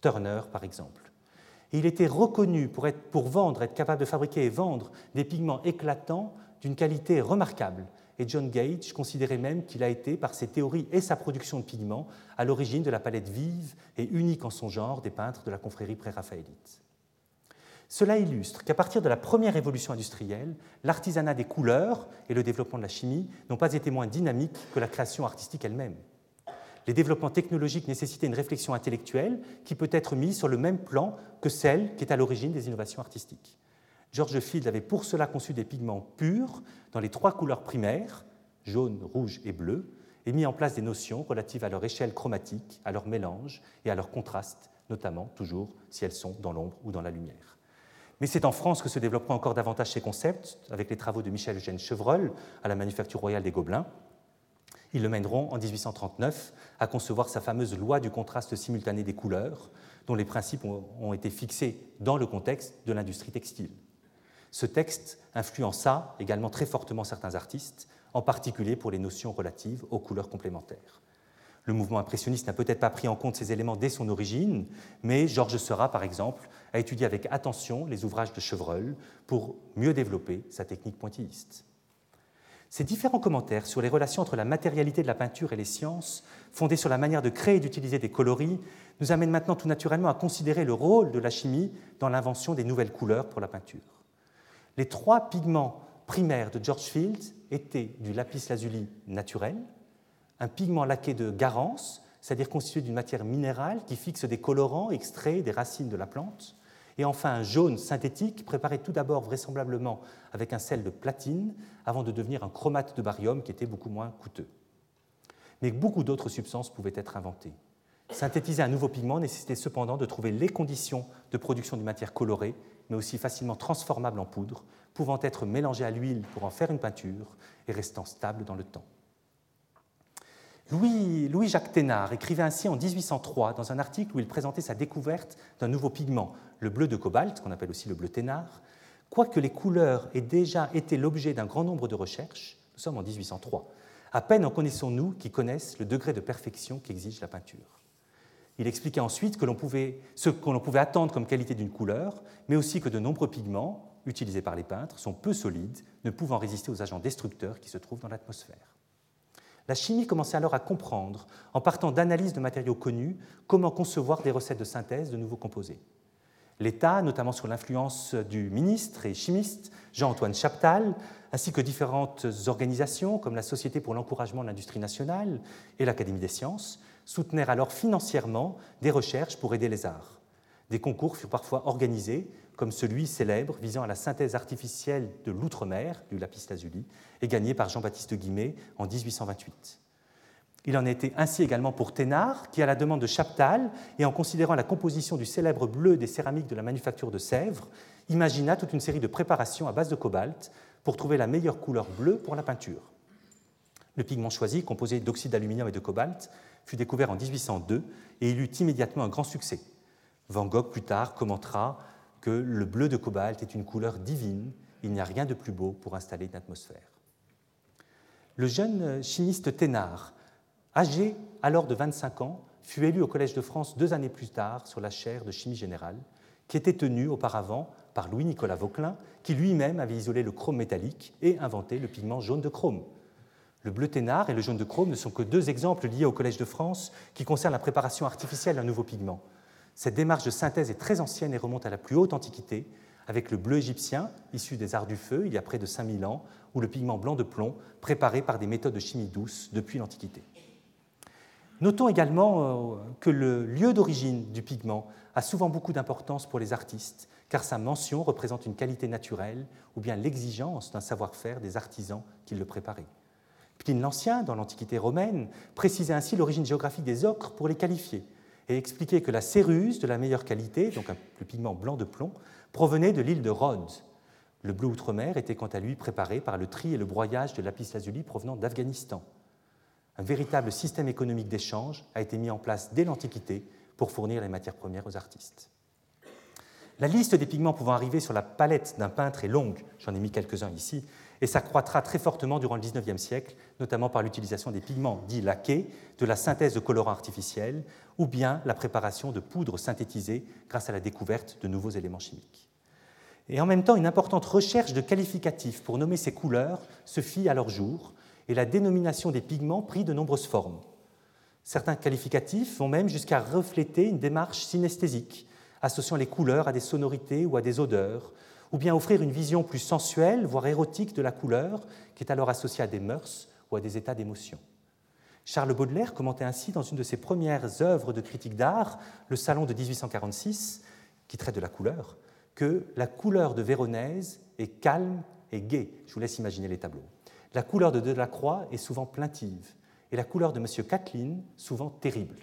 Turner par exemple. Il était reconnu pour, être, pour vendre, être capable de fabriquer et vendre des pigments éclatants d'une qualité remarquable. Et John Gage considérait même qu'il a été, par ses théories et sa production de pigments, à l'origine de la palette vive et unique en son genre des peintres de la confrérie pré-raphaélite. Cela illustre qu'à partir de la première révolution industrielle, l'artisanat des couleurs et le développement de la chimie n'ont pas été moins dynamiques que la création artistique elle-même. Les développements technologiques nécessitaient une réflexion intellectuelle qui peut être mise sur le même plan que celle qui est à l'origine des innovations artistiques. George Field avait pour cela conçu des pigments purs dans les trois couleurs primaires, jaune, rouge et bleu, et mis en place des notions relatives à leur échelle chromatique, à leur mélange et à leur contraste, notamment toujours si elles sont dans l'ombre ou dans la lumière. Mais c'est en France que se développeront encore davantage ces concepts, avec les travaux de Michel Eugène Chevreul à la Manufacture royale des Gobelins. Ils le mèneront en 1839 à concevoir sa fameuse loi du contraste simultané des couleurs, dont les principes ont été fixés dans le contexte de l'industrie textile. Ce texte influença également très fortement certains artistes, en particulier pour les notions relatives aux couleurs complémentaires. Le mouvement impressionniste n'a peut-être pas pris en compte ces éléments dès son origine, mais Georges Seurat, par exemple, a étudié avec attention les ouvrages de Chevreul pour mieux développer sa technique pointilliste. Ces différents commentaires sur les relations entre la matérialité de la peinture et les sciences, fondés sur la manière de créer et d'utiliser des coloris, nous amènent maintenant tout naturellement à considérer le rôle de la chimie dans l'invention des nouvelles couleurs pour la peinture. Les trois pigments primaires de George Field étaient du lapis lazuli naturel, un pigment laqué de garance, c'est-à-dire constitué d'une matière minérale qui fixe des colorants extraits des racines de la plante, et enfin un jaune synthétique préparé tout d'abord vraisemblablement avec un sel de platine avant de devenir un chromate de barium qui était beaucoup moins coûteux. Mais beaucoup d'autres substances pouvaient être inventées. Synthétiser un nouveau pigment nécessitait cependant de trouver les conditions de production d'une matière colorée, mais aussi facilement transformable en poudre, pouvant être mélangée à l'huile pour en faire une peinture et restant stable dans le temps. Louis, Jacques Thénard écrivait ainsi en 1803 dans un article où il présentait sa découverte d'un nouveau pigment, le bleu de cobalt, qu'on appelle aussi le bleu Thénard. Quoique les couleurs aient déjà été l'objet d'un grand nombre de recherches, nous sommes en 1803, à peine en connaissons-nous qui connaissent le degré de perfection qu'exige la peinture. Il expliquait ensuite que pouvait, ce que l'on pouvait attendre comme qualité d'une couleur, mais aussi que de nombreux pigments utilisés par les peintres sont peu solides, ne pouvant résister aux agents destructeurs qui se trouvent dans l'atmosphère. La chimie commençait alors à comprendre, en partant d'analyses de matériaux connus, comment concevoir des recettes de synthèse de nouveaux composés. L'État, notamment sous l'influence du ministre et chimiste Jean-Antoine Chaptal, ainsi que différentes organisations comme la Société pour l'encouragement de l'industrie nationale et l'Académie des sciences, soutenèrent alors financièrement des recherches pour aider les arts. Des concours furent parfois organisés, comme celui célèbre visant à la synthèse artificielle de l'outre-mer, du lapis lazuli, et gagné par Jean-Baptiste Guimet en 1828. Il en a été ainsi également pour Thénard, qui, à la demande de Chaptal, et en considérant la composition du célèbre bleu des céramiques de la manufacture de Sèvres, imagina toute une série de préparations à base de cobalt pour trouver la meilleure couleur bleue pour la peinture. Le pigment choisi, composé d'oxyde d'aluminium et de cobalt, fut découvert en 1802 et il eut immédiatement un grand succès. Van Gogh, plus tard, commentera que le bleu de cobalt est une couleur divine, il n'y a rien de plus beau pour installer une atmosphère. Le jeune chimiste Thénard, âgé alors de 25 ans, fut élu au Collège de France deux années plus tard sur la chaire de chimie générale, qui était tenue auparavant par Louis-Nicolas Vauquelin, qui lui-même avait isolé le chrome métallique et inventé le pigment jaune de chrome. Le bleu Thénard et le jaune de chrome ne sont que deux exemples liés au Collège de France qui concernent la préparation artificielle d'un nouveau pigment. Cette démarche de synthèse est très ancienne et remonte à la plus haute Antiquité, avec le bleu égyptien, issu des arts du feu il y a près de 5000 ans, ou le pigment blanc de plomb, préparé par des méthodes de chimie douce depuis l'Antiquité. Notons également euh, que le lieu d'origine du pigment a souvent beaucoup d'importance pour les artistes, car sa mention représente une qualité naturelle ou bien l'exigence d'un savoir-faire des artisans qui le préparaient. Pline l'Ancien, dans l'Antiquité romaine, précisait ainsi l'origine géographique des ocres pour les qualifier, et expliquait que la céruse de la meilleure qualité, donc le pigment blanc de plomb, provenait de l'île de Rhodes. Le bleu outre-mer était quant à lui préparé par le tri et le broyage de lapis-lazuli provenant d'Afghanistan. Un véritable système économique d'échange a été mis en place dès l'Antiquité pour fournir les matières premières aux artistes. La liste des pigments pouvant arriver sur la palette d'un peintre est longue, j'en ai mis quelques-uns ici, et s'accroîtra très fortement durant le XIXe siècle, notamment par l'utilisation des pigments dits laqués, de la synthèse de colorants artificiels, ou bien la préparation de poudres synthétisées grâce à la découverte de nouveaux éléments chimiques. Et en même temps, une importante recherche de qualificatifs pour nommer ces couleurs se fit à leur jour, et la dénomination des pigments prit de nombreuses formes. Certains qualificatifs vont même jusqu'à refléter une démarche synesthésique, associant les couleurs à des sonorités ou à des odeurs, ou bien offrir une vision plus sensuelle, voire érotique de la couleur, qui est alors associée à des mœurs ou à des états d'émotion. Charles Baudelaire commentait ainsi dans une de ses premières œuvres de critique d'art, Le Salon de 1846, qui traite de la couleur, que la couleur de Véronèse est calme et gaie. Je vous laisse imaginer les tableaux. La couleur de Delacroix est souvent plaintive, et la couleur de M. Catlin souvent terrible.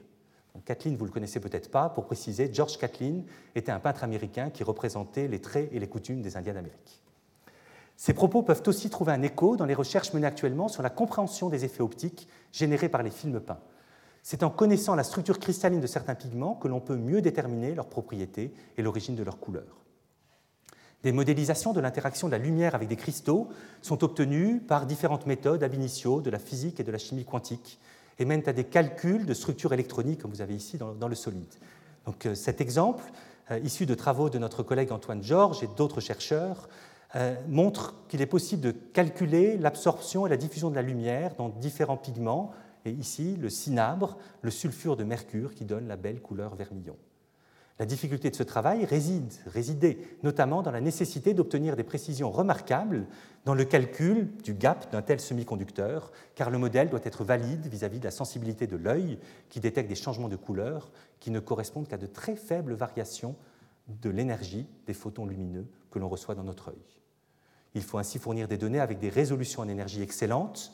Kathleen, vous ne le connaissez peut-être pas, pour préciser, George Catlin était un peintre américain qui représentait les traits et les coutumes des Indiens d'Amérique. Ces propos peuvent aussi trouver un écho dans les recherches menées actuellement sur la compréhension des effets optiques générés par les films peints. C'est en connaissant la structure cristalline de certains pigments que l'on peut mieux déterminer leurs propriétés et l'origine de leur couleur. Des modélisations de l'interaction de la lumière avec des cristaux sont obtenues par différentes méthodes ab initio de la physique et de la chimie quantique, et mènent à des calculs de structure électronique, comme vous avez ici dans, le solide. Donc, euh, cet exemple, euh, issu de travaux de notre collègue Antoine Georges et d'autres chercheurs, euh, montre qu'il est possible de calculer l'absorption et la diffusion de la lumière dans différents pigments, et ici le cinabre, le sulfure de mercure qui donne la belle couleur vermillon. La difficulté de ce travail réside, résidait notamment dans la nécessité d'obtenir des précisions remarquables dans le calcul du gap d'un tel semi-conducteur, car le modèle doit être valide vis-à-vis de la sensibilité de l'œil qui détecte des changements de couleur qui ne correspondent qu'à de très faibles variations de l'énergie des photons lumineux que l'on reçoit dans notre œil. Il faut ainsi fournir des données avec des résolutions en énergie excellentes,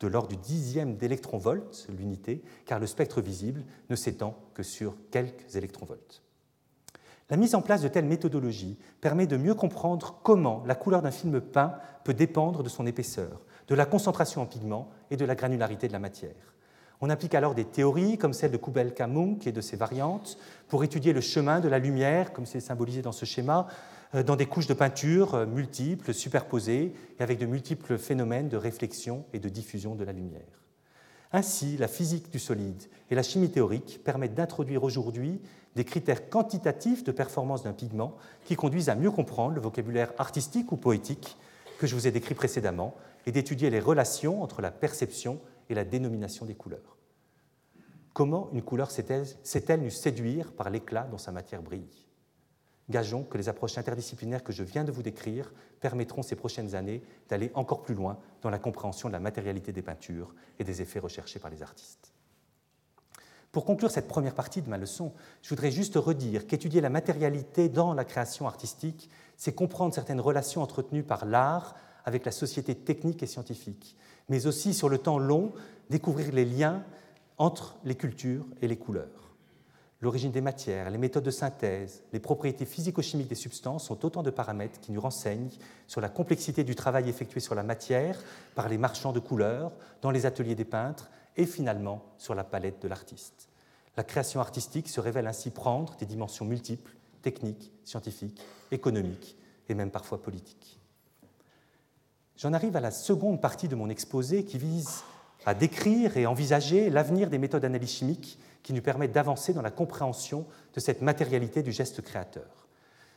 de l'ordre du dixième d'électronvolt l'unité, car le spectre visible ne s'étend que sur quelques électronvolts. La mise en place de telles méthodologies permet de mieux comprendre comment la couleur d'un film peint peut dépendre de son épaisseur, de la concentration en pigments et de la granularité de la matière. On applique alors des théories comme celle de Kubelka-Munk et de ses variantes pour étudier le chemin de la lumière, comme c'est symbolisé dans ce schéma, euh, dans des couches de peinture euh, multiples, superposées, et avec de multiples phénomènes de réflexion et de diffusion de la lumière. Ainsi, la physique du solide et la chimie théorique permettent d'introduire aujourd'hui des critères quantitatifs de performance d'un pigment qui conduisent à mieux comprendre le vocabulaire artistique ou poétique que je vous ai décrit précédemment et d'étudier les relations entre la perception et la dénomination des couleurs. Comment une couleur sait-elle nous séduire par l'éclat dont sa matière brille? Gageons que les approches interdisciplinaires que je viens de vous décrire permettront ces prochaines années d'aller encore plus loin dans la compréhension de la matérialité des peintures et des effets recherchés par les artistes. Pour conclure cette première partie de ma leçon, je voudrais juste redire qu'étudier la matérialité dans la création artistique, c'est comprendre certaines relations entretenues par l'art avec la société technique et scientifique, mais aussi sur le temps long, découvrir les liens entre les cultures et les couleurs. L'origine des matières, les méthodes de synthèse, les propriétés physico-chimiques des substances sont autant de paramètres qui nous renseignent sur la complexité du travail effectué sur la matière par les marchands de couleurs, dans les ateliers des peintres et finalement sur la palette de l'artiste. La création artistique se révèle ainsi prendre des dimensions multiples, techniques, scientifiques, économiques et même parfois politiques. J'en arrive à la seconde partie de mon exposé qui vise à décrire et envisager l'avenir des méthodes d'analyse chimique qui nous permettent d'avancer dans la compréhension de cette matérialité du geste créateur.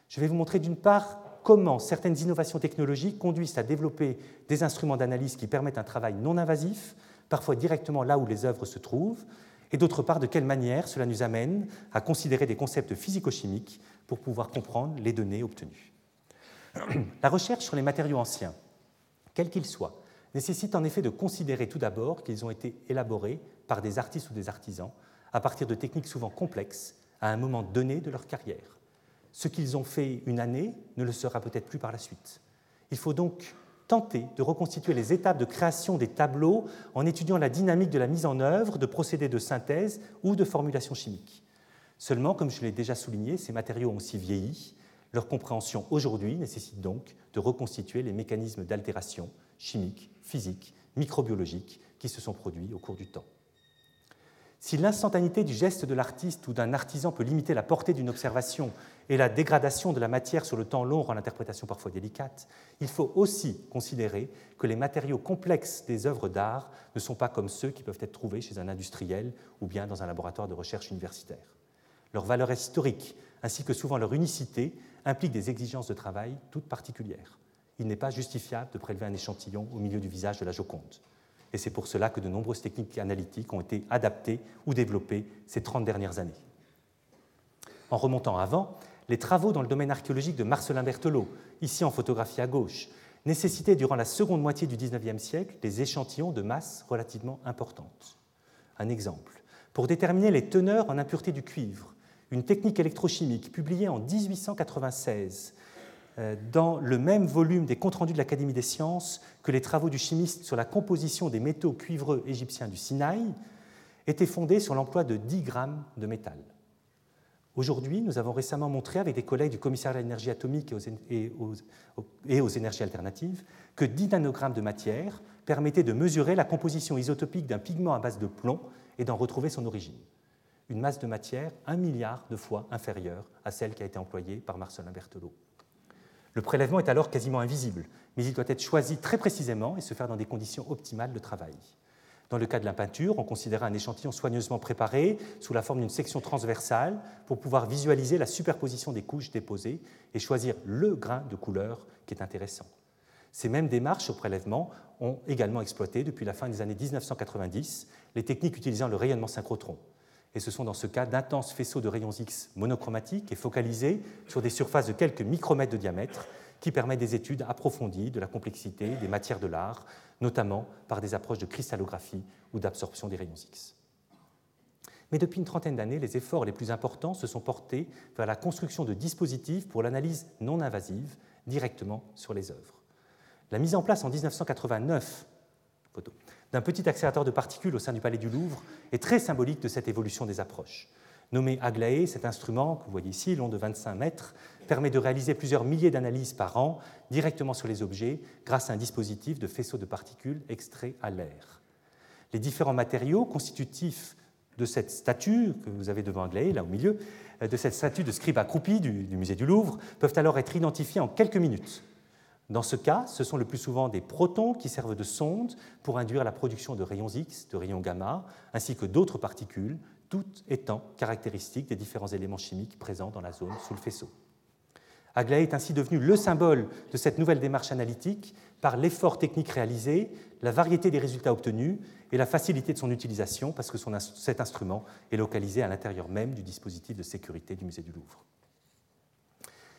Je vais vous montrer d'une part comment certaines innovations technologiques conduisent à développer des instruments d'analyse qui permettent un travail non invasif, parfois directement là où les œuvres se trouvent, et d'autre part de quelle manière cela nous amène à considérer des concepts physico-chimiques pour pouvoir comprendre les données obtenues. La recherche sur les matériaux anciens, quels qu'ils soient, nécessite en effet de considérer tout d'abord qu'ils ont été élaborés par des artistes ou des artisans à partir de techniques souvent complexes à un moment donné de leur carrière. Ce qu'ils ont fait une année ne le sera peut-être plus par la suite. Il faut donc tenter de reconstituer les étapes de création des tableaux en étudiant la dynamique de la mise en œuvre de procédés de synthèse ou de formulation chimique. Seulement, comme je l'ai déjà souligné, ces matériaux ont aussi vieilli. Leur compréhension aujourd'hui nécessite donc de reconstituer les mécanismes d'altération chimique, physique, microbiologique qui se sont produits au cours du temps. Si l'instantanéité du geste de l'artiste ou d'un artisan peut limiter la portée d'une observation et la dégradation de la matière sur le temps long rend l'interprétation parfois délicate, il faut aussi considérer que les matériaux complexes des œuvres d'art ne sont pas comme ceux qui peuvent être trouvés chez un industriel ou bien dans un laboratoire de recherche universitaire. Leur valeur historique, ainsi que souvent leur unicité, impliquent des exigences de travail toutes particulières. Il n'est pas justifiable de prélever un échantillon au milieu du visage de la Joconde. Et c'est pour cela que de nombreuses techniques analytiques ont été adaptées ou développées ces 30 dernières années. En remontant avant, les travaux dans le domaine archéologique de Marcelin Berthelot, ici en photographie à gauche, nécessitaient durant la seconde moitié du XIXe siècle des échantillons de masse relativement importantes. Un exemple. Pour déterminer les teneurs en impureté du cuivre, une technique électrochimique publiée en 1896 euh, dans le même volume des comptes rendus de l'Académie des sciences que les travaux du chimiste sur la composition des métaux cuivreux égyptiens du Sinaï, était fondée sur l'emploi de 10 grammes de métal. Aujourd'hui, nous avons récemment montré avec des collègues du commissariat à l'énergie atomique et aux, énergies alternatives que 10 nanogrammes de matière permettaient de mesurer la composition isotopique d'un pigment à base de plomb et d'en retrouver son origine. Une masse de matière un milliard de fois inférieure à celle qui a été employée par Marcelin Berthelot. Le prélèvement est alors quasiment invisible, mais il doit être choisi très précisément et se faire dans des conditions optimales de travail. Dans le cas de la peinture, on considéra un échantillon soigneusement préparé sous la forme d'une section transversale pour pouvoir visualiser la superposition des couches déposées et choisir le grain de couleur qui est intéressant. Ces mêmes démarches au prélèvement ont également exploité depuis la fin des années 1990 les techniques utilisant le rayonnement synchrotron. Et ce sont dans ce cas d'intenses faisceaux de rayons X monochromatiques et focalisés sur des surfaces de quelques micromètres de diamètre qui permettent des études approfondies de la complexité des matières de l'art, notamment par des approches de cristallographie ou d'absorption des rayons X. Mais depuis une trentaine d'années, les efforts les plus importants se sont portés vers la construction de dispositifs pour l'analyse non invasive directement sur les œuvres. La mise en place en 1989 d'un petit accélérateur de particules au sein du Palais du Louvre est très symbolique de cette évolution des approches. Nommé Aglaé, cet instrument que vous voyez ici, long de 25 mètres, permet de réaliser plusieurs milliers d'analyses par an directement sur les objets grâce à un dispositif de faisceau de particules extrait à l'air. Les différents matériaux constitutifs de cette statue que vous avez devant Aglaé, là au milieu, euh, de cette statue de scribe accroupi du, du musée du Louvre, peuvent alors être identifiés en quelques minutes. Dans ce cas, ce sont le plus souvent des protons qui servent de sonde pour induire la production de rayons X, de rayons gamma, ainsi que d'autres particules toutes étant caractéristiques des différents éléments chimiques présents dans la zone sous le faisceau. Aglaé est ainsi devenu le symbole de cette nouvelle démarche analytique par l'effort technique réalisé, la variété des résultats obtenus et la facilité de son utilisation parce que cet instrument est localisé à l'intérieur même du dispositif de sécurité du musée du Louvre.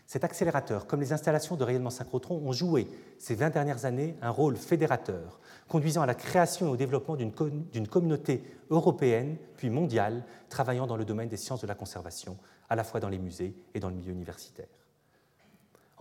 Cet accélérateur, comme les installations de rayonnement synchrotron, ont joué ces 20 dernières années un rôle fédérateur, conduisant à la création et au développement d'une communauté européenne puis mondiale travaillant dans le domaine des sciences de la conservation, à la fois dans les musées et dans le milieu universitaire.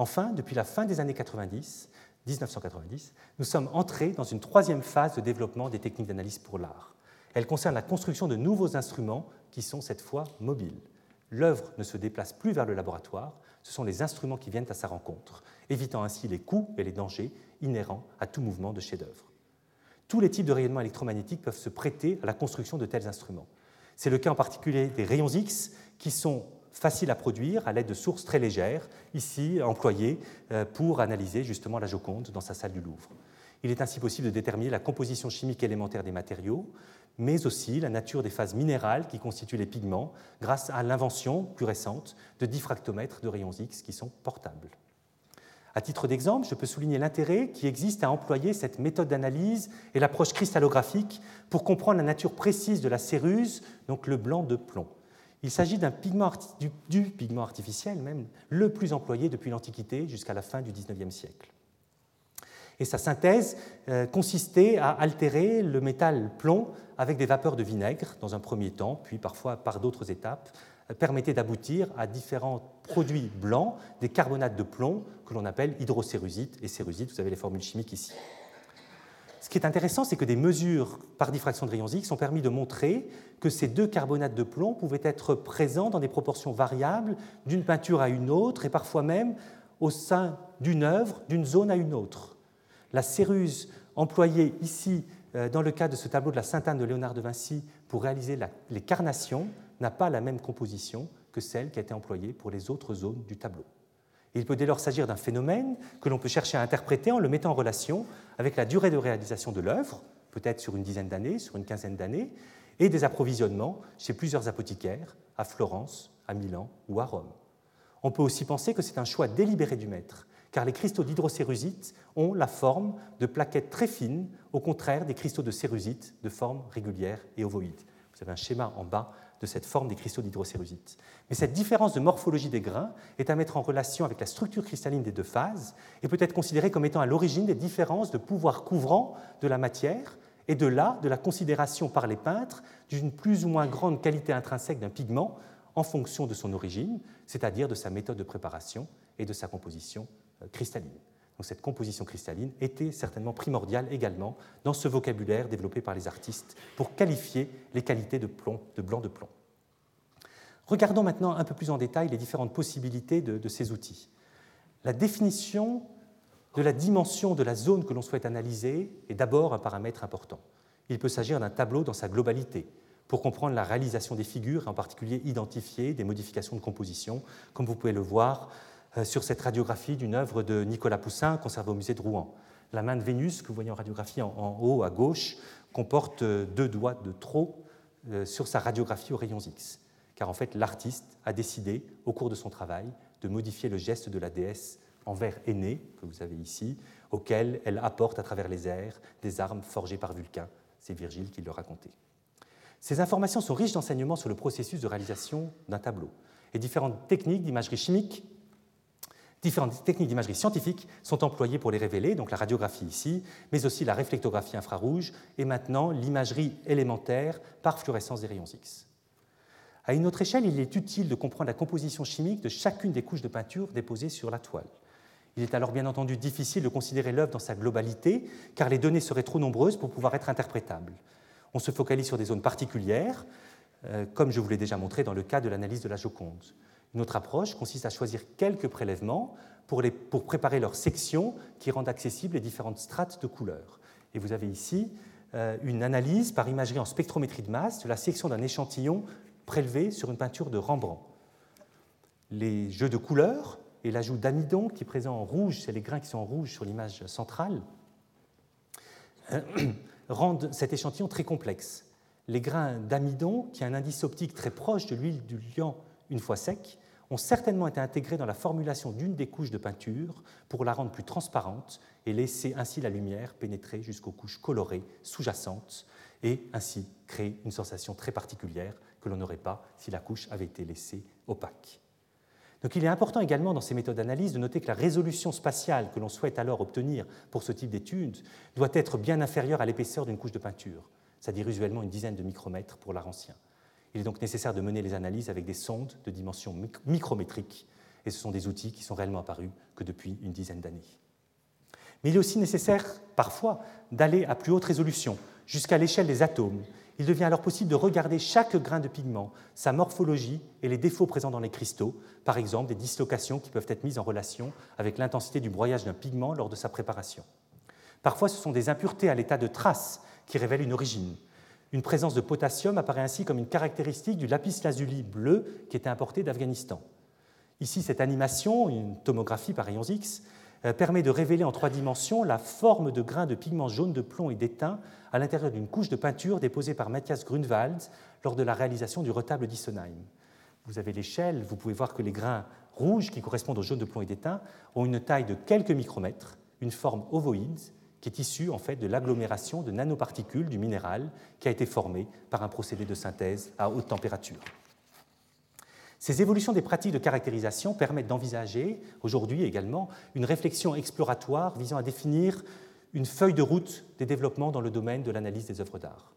Enfin, depuis la fin des années 90, 1990, nous sommes entrés dans une troisième phase de développement des techniques d'analyse pour l'art. Elle concerne la construction de nouveaux instruments qui sont cette fois mobiles. L'œuvre ne se déplace plus vers le laboratoire, ce sont les instruments qui viennent à sa rencontre, évitant ainsi les coûts et les dangers inhérents à tout mouvement de chef-d'œuvre. Tous les types de rayonnements électromagnétiques peuvent se prêter à la construction de tels instruments. C'est le cas en particulier des rayons X, qui sont faciles à produire à l'aide de sources très légères, ici employées euh, pour analyser justement la Joconde dans sa salle du Louvre. Il est ainsi possible de déterminer la composition chimique élémentaire des matériaux, mais aussi la nature des phases minérales qui constituent les pigments, grâce à l'invention plus récente de diffractomètres de rayons X qui sont portables. À titre d'exemple, je peux souligner l'intérêt qui existe à employer cette méthode d'analyse et l'approche cristallographique pour comprendre la nature précise de la céruse, donc le blanc de plomb. Il s'agit d'un pigment du, du, pigment artificiel même le plus employé depuis l'Antiquité jusqu'à la fin du XIXe siècle et sa synthèse euh, consistait à altérer le métal plomb avec des vapeurs de vinaigre dans un premier temps, puis parfois par d'autres étapes, euh, permettait d'aboutir à différents produits blancs, des carbonates de plomb que l'on appelle hydrocérusite et cérusite. Vous avez les formules chimiques ici. Ce qui est intéressant, c'est que des mesures par diffraction de rayons X ont permis de montrer que ces deux carbonates de plomb pouvaient être présents dans des proportions variables d'une peinture à une autre et parfois même au sein d'une œuvre, d'une zone à une autre. La céruse employée ici euh, dans le cas de ce tableau de la Sainte-Anne de Léonard de Vinci pour réaliser les carnations n'a pas la même composition que celle qui a été employée pour les autres zones du tableau. Il peut dès lors s'agir d'un phénomène que l'on peut chercher à interpréter en le mettant en relation avec la durée de réalisation de l'œuvre, peut-être sur une dizaine d'années, sur une quinzaine d'années, et des approvisionnements chez plusieurs apothicaires à Florence, à Milan ou à Rome. On peut aussi penser que c'est un choix délibéré du maître, car les cristaux d'hydrocérusite ont la forme de plaquettes très fines, au contraire des cristaux de cérusite de forme régulière et ovoïde. Vous avez un schéma en bas de cette forme des cristaux d'hydrocérusite. Mais cette différence de morphologie des grains est à mettre en relation avec la structure cristalline des deux phases et peut être considérée comme étant à l'origine des différences de pouvoir couvrant de la matière et de là de la considération par les peintres d'une plus ou moins grande qualité intrinsèque d'un pigment en fonction de son origine, c'est-à-dire de sa méthode de préparation et de sa composition euh, cristalline. Donc cette composition cristalline était certainement primordiale également dans ce vocabulaire développé par les artistes pour qualifier les qualités de, blanc de plomb. Regardons maintenant un peu plus en détail les différentes possibilités de, ces outils. La définition de la dimension de la zone que l'on souhaite analyser est d'abord un paramètre important. Il peut s'agir d'un tableau dans sa globalité, pour comprendre la réalisation des figures, en particulier identifier des modifications de composition, comme vous pouvez le voir sur cette radiographie d'une œuvre de Nicolas Poussin conservée au musée de Rouen. La main de Vénus, que vous voyez en radiographie en, haut à gauche, comporte euh, deux doigts de trop euh, sur sa radiographie aux rayons X, car en fait l'artiste a décidé, au cours de son travail, de modifier le geste de la déesse en verre aîné, que vous avez ici, auquel elle apporte à travers les airs des armes forgées par Vulcain. C'est Virgile qui le racontait. Ces informations sont riches d'enseignements sur le processus de réalisation d'un tableau et différentes techniques d'imagerie chimique Différentes techniques d'imagerie scientifique sont employées pour les révéler, donc la radiographie ici, mais aussi la réflectographie infrarouge et maintenant l'imagerie élémentaire par fluorescence des rayons X. À une autre échelle, il est utile de comprendre la composition chimique de chacune des couches de peinture déposées sur la toile. Il est alors bien entendu difficile de considérer l'œuvre dans sa globalité, car les données seraient trop nombreuses pour pouvoir être interprétables. On se focalise sur des zones particulières, euh, comme je vous l'ai déjà montré dans le cas de l'analyse de la Joconde. Une autre approche consiste à choisir quelques prélèvements pour, préparer leur section qui rendent accessibles les différentes strates de couleurs. Et vous avez ici euh, une analyse par imagerie en spectrométrie de masse de la section d'un échantillon prélevé sur une peinture de Rembrandt. Les jeux de couleurs et l'ajout d'amidon qui est présent en rouge, c'est les grains qui sont en rouge sur l'image centrale, rendent cet échantillon très complexe. Les grains d'amidon, qui a un indice optique très proche de l'huile du liant une fois sec, ont certainement été intégrés dans la formulation d'une des couches de peinture pour la rendre plus transparente et laisser ainsi la lumière pénétrer jusqu'aux couches colorées sous-jacentes et ainsi créer une sensation très particulière que l'on n'aurait pas si la couche avait été laissée opaque. Donc il est important également dans ces méthodes d'analyse de noter que la résolution spatiale que l'on souhaite alors obtenir pour ce type d'étude doit être bien inférieure à l'épaisseur d'une couche de peinture, c'est-à-dire usuellement une dizaine de micromètres pour l'art ancien. Il est donc nécessaire de mener les analyses avec des sondes de dimension micrométrique, et ce sont des outils qui sont réellement apparus que depuis une dizaine d'années. Mais il est aussi nécessaire, parfois, d'aller à plus haute résolution, jusqu'à l'échelle des atomes. Il devient alors possible de regarder chaque grain de pigment, sa morphologie et les défauts présents dans les cristaux, par exemple des dislocations qui peuvent être mises en relation avec l'intensité du broyage d'un pigment lors de sa préparation. Parfois, ce sont des impuretés à l'état de traces qui révèlent une origine, une présence de potassium apparaît ainsi comme une caractéristique du lapis lazuli bleu qui était importé d'Afghanistan. Ici, cette animation, une tomographie par rayons X, euh, permet de révéler en trois dimensions la forme de grains de pigments jaunes de plomb et d'étain à l'intérieur d'une couche de peinture déposée par Matthias Grunwald lors de la réalisation du retable d'Issenheim. Vous avez l'échelle, vous pouvez voir que les grains rouges qui correspondent aux jaunes de plomb et d'étain ont une taille de quelques micromètres, une forme ovoïde qui est issu en fait de l'agglomération de nanoparticules du minéral qui a été formé par un procédé de synthèse à haute température. Ces évolutions des pratiques de caractérisation permettent d'envisager aujourd'hui également une réflexion exploratoire visant à définir une feuille de route des développements dans le domaine de l'analyse des œuvres d'art.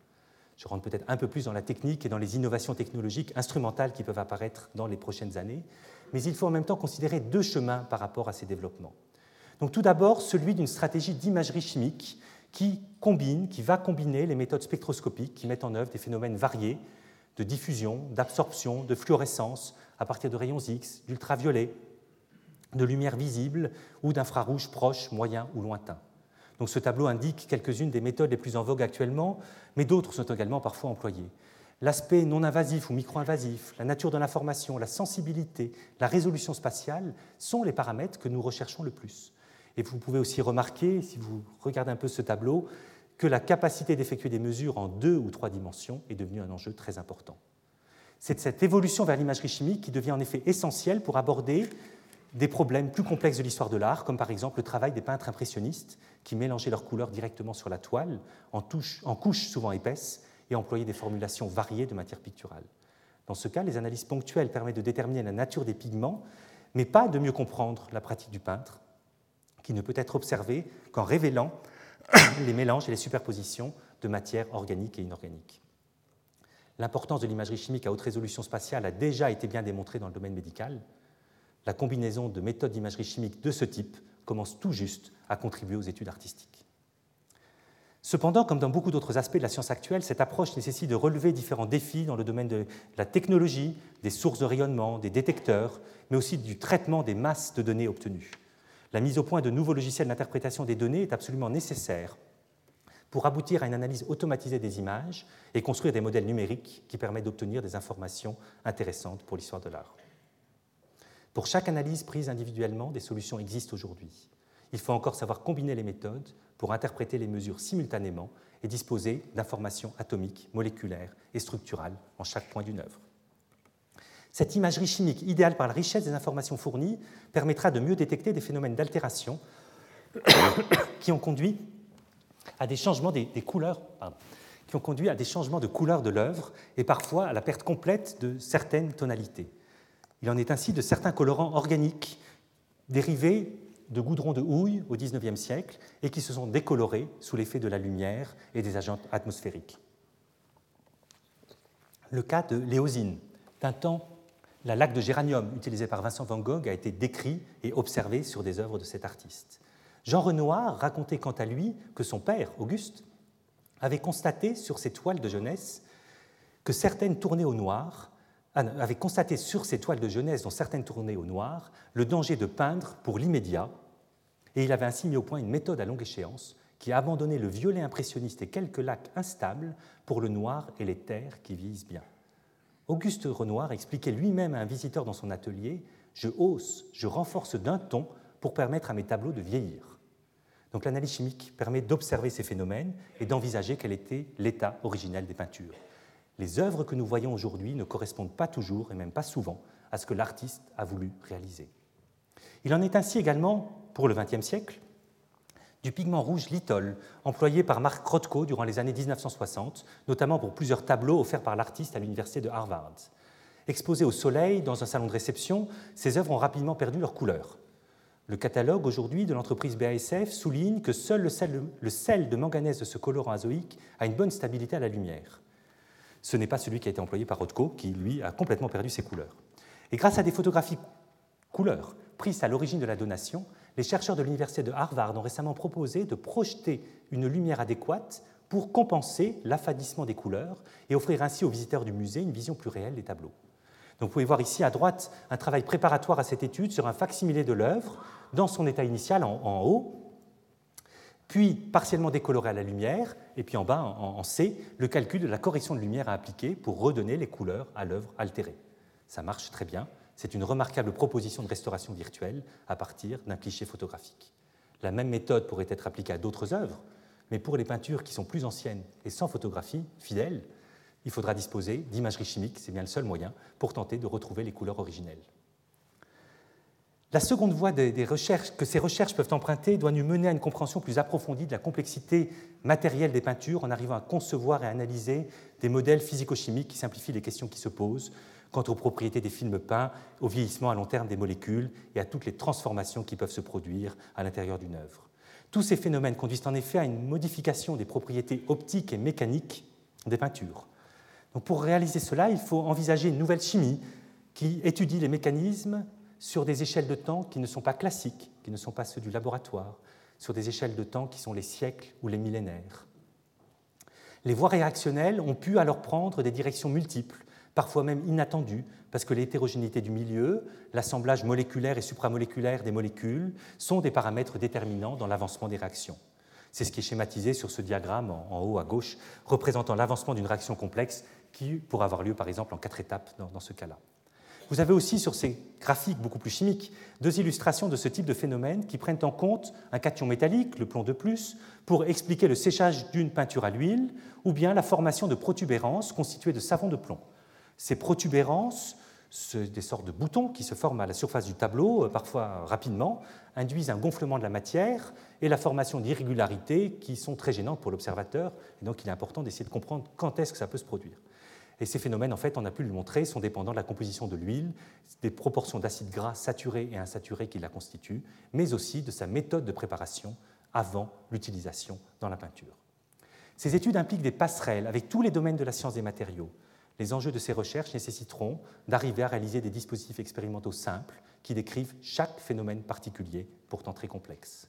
Je rentre peut-être un peu plus dans la technique et dans les innovations technologiques instrumentales qui peuvent apparaître dans les prochaines années, mais il faut en même temps considérer deux chemins par rapport à ces développements. Donc tout d'abord, celui d'une stratégie d'imagerie chimique qui combine, qui va combiner les méthodes spectroscopiques qui mettent en œuvre des phénomènes variés de diffusion, d'absorption, de fluorescence à partir de rayons X, d'ultraviolet, de lumière visible ou d'infrarouge proche, moyen ou lointain. Donc ce tableau indique quelques-unes des méthodes les plus en vogue actuellement, mais d'autres sont également parfois employées. L'aspect non invasif ou micro-invasif, la nature de l'information, la sensibilité, la résolution spatiale sont les paramètres que nous recherchons le plus. Et vous pouvez aussi remarquer, si vous regardez un peu ce tableau, que la capacité d'effectuer des mesures en deux ou trois dimensions est devenue un enjeu très important. C'est cette évolution vers l'imagerie chimique qui devient en effet essentielle pour aborder des problèmes plus complexes de l'histoire de l'art, comme par exemple le travail des peintres impressionnistes qui mélangeaient leurs couleurs directement sur la toile, en, couches souvent épaisses, et employaient des formulations variées de matière picturale. Dans ce cas, les analyses ponctuelles permettent de déterminer la nature des pigments, mais pas de mieux comprendre la pratique du peintre, qui ne peut être observée qu'en révélant les mélanges et les superpositions de matières organiques et inorganiques. L'importance de l'imagerie chimique à haute résolution spatiale a déjà été bien démontrée dans le domaine médical. La combinaison de méthodes d'imagerie chimique de ce type commence tout juste à contribuer aux études artistiques. Cependant, comme dans beaucoup d'autres aspects de la science actuelle, cette approche nécessite de relever différents défis dans le domaine de la technologie, des sources de rayonnement, des détecteurs, mais aussi du traitement des masses de données obtenues. La mise au point de nouveaux logiciels d'interprétation des données est absolument nécessaire pour aboutir à une analyse automatisée des images et construire des modèles numériques qui permettent d'obtenir des informations intéressantes pour l'histoire de l'art. Pour chaque analyse prise individuellement, des solutions existent aujourd'hui. Il faut encore savoir combiner les méthodes pour interpréter les mesures simultanément et disposer d'informations atomiques, moléculaires et structurales en chaque point d'une œuvre. Cette imagerie chimique, idéale par la richesse des informations fournies, permettra de mieux détecter des phénomènes d'altération qui ont conduit à des changements des, couleurs, de couleur de l'œuvre et parfois à la perte complète de certaines tonalités. Il en est ainsi de certains colorants organiques dérivés de goudron de houille au XIXe siècle et qui se sont décolorés sous l'effet de la lumière et des agents atmosphériques. Le cas de l'éosine, d'un temps la laque de géranium utilisée par Vincent van Gogh a été décrit et observé sur des œuvres de cet artiste. Jean Renoir racontait quant à lui que son père, Auguste, avait constaté sur ses toiles de jeunesse que certaines tournées au noir, ah avait constaté sur ses toiles de jeunesse, dont certaines tournées au noir, le danger de peindre pour l'immédiat, et il avait ainsi mis au point une méthode à longue échéance qui a abandonné le violet impressionniste et quelques lacs instables pour le noir et les terres qui vieillissent bien. Auguste Renoir expliquait lui-même à un visiteur dans son atelier Je hausse, je renforce d'un ton pour permettre à mes tableaux de vieillir. Donc l'analyse chimique permet d'observer ces phénomènes et d'envisager quel était l'état originel des peintures. Les œuvres que nous voyons aujourd'hui ne correspondent pas toujours, et même pas souvent, à ce que l'artiste a voulu réaliser. Il en est ainsi également, pour le XXe siècle, du pigment rouge litol, employé par Mark Rothko durant les années 1960, notamment pour plusieurs tableaux offerts par l'artiste à l'université de Harvard. Exposés au soleil dans un salon de réception, ces œuvres ont rapidement perdu leur couleur. Le catalogue aujourd'hui de l'entreprise BASF souligne que seul le sel, de manganèse de ce colorant azoïque a une bonne stabilité à la lumière. Ce n'est pas celui qui a été employé par Rothko, qui lui a complètement perdu ses couleurs. Et grâce à des photographies couleurs prises à l'origine de la donation, les chercheurs de l'université de Harvard ont récemment proposé de projeter une lumière adéquate pour compenser l'affadissement des couleurs et offrir ainsi aux visiteurs du musée une vision plus réelle des tableaux. Donc vous pouvez voir ici à droite un travail préparatoire à cette étude sur un facsimilé de l'œuvre dans son état initial en, haut, puis partiellement décoloré à la lumière, et puis en bas en, C, le calcul de la correction de lumière à appliquer pour redonner les couleurs à l'œuvre altérée. Ça marche très bien. C'est une remarquable proposition de restauration virtuelle à partir d'un cliché photographique. La même méthode pourrait être appliquée à d'autres œuvres, mais pour les peintures qui sont plus anciennes et sans photographie fidèle, il faudra disposer d'imagerie chimique, c'est bien le seul moyen, pour tenter de retrouver les couleurs originelles. La seconde voie des, recherches, que ces recherches peuvent emprunter doit nous mener à une compréhension plus approfondie de la complexité matérielle des peintures en arrivant à concevoir et analyser des modèles physico-chimiques qui simplifient les questions qui se posent quant aux propriétés des films peints, au vieillissement à long terme des molécules et à toutes les transformations qui peuvent se produire à l'intérieur d'une œuvre. Tous ces phénomènes conduisent en effet à une modification des propriétés optiques et mécaniques des peintures. Pour réaliser cela, il faut envisager une nouvelle chimie qui étudie les mécanismes sur des échelles de temps qui ne sont pas classiques, qui ne sont pas ceux du laboratoire, sur des échelles de temps qui sont les siècles ou les millénaires. Les voies réactionnelles ont pu alors prendre des directions multiples, parfois même inattendues, parce que l'hétérogénéité du milieu, l'assemblage moléculaire et supramoléculaire des molécules sont des paramètres déterminants dans l'avancement des réactions. C'est ce qui est schématisé sur ce diagramme en haut à gauche, représentant l'avancement d'une réaction complexe qui pourrait avoir lieu par exemple en quatre étapes dans, ce cas-là. Vous avez aussi sur ces graphiques beaucoup plus chimiques deux illustrations de ce type de phénomène qui prennent en compte un cation métallique, le plomb de plus, pour expliquer le séchage d'une peinture à l'huile ou bien la formation de protubérances constituées de savon de plomb. Ces protubérances des sortes de boutons qui se forment à la surface du tableau, euh, parfois rapidement, induisent un gonflement de la matière et la formation d'irrégularités qui sont très gênantes pour l'observateur. Et donc, il est important d'essayer de comprendre quand est-ce que ça peut se produire. Et ces phénomènes, en fait, on a pu le montrer, sont dépendants de la composition de l'huile, des proportions d'acides gras saturés et insaturés qui la constituent, mais aussi de sa méthode de préparation avant l'utilisation dans la peinture. Ces études impliquent des passerelles avec tous les domaines de la science des matériaux, les enjeux de ces recherches nécessiteront d'arriver à réaliser des dispositifs expérimentaux simples qui décrivent chaque phénomène particulier, pourtant très complexe.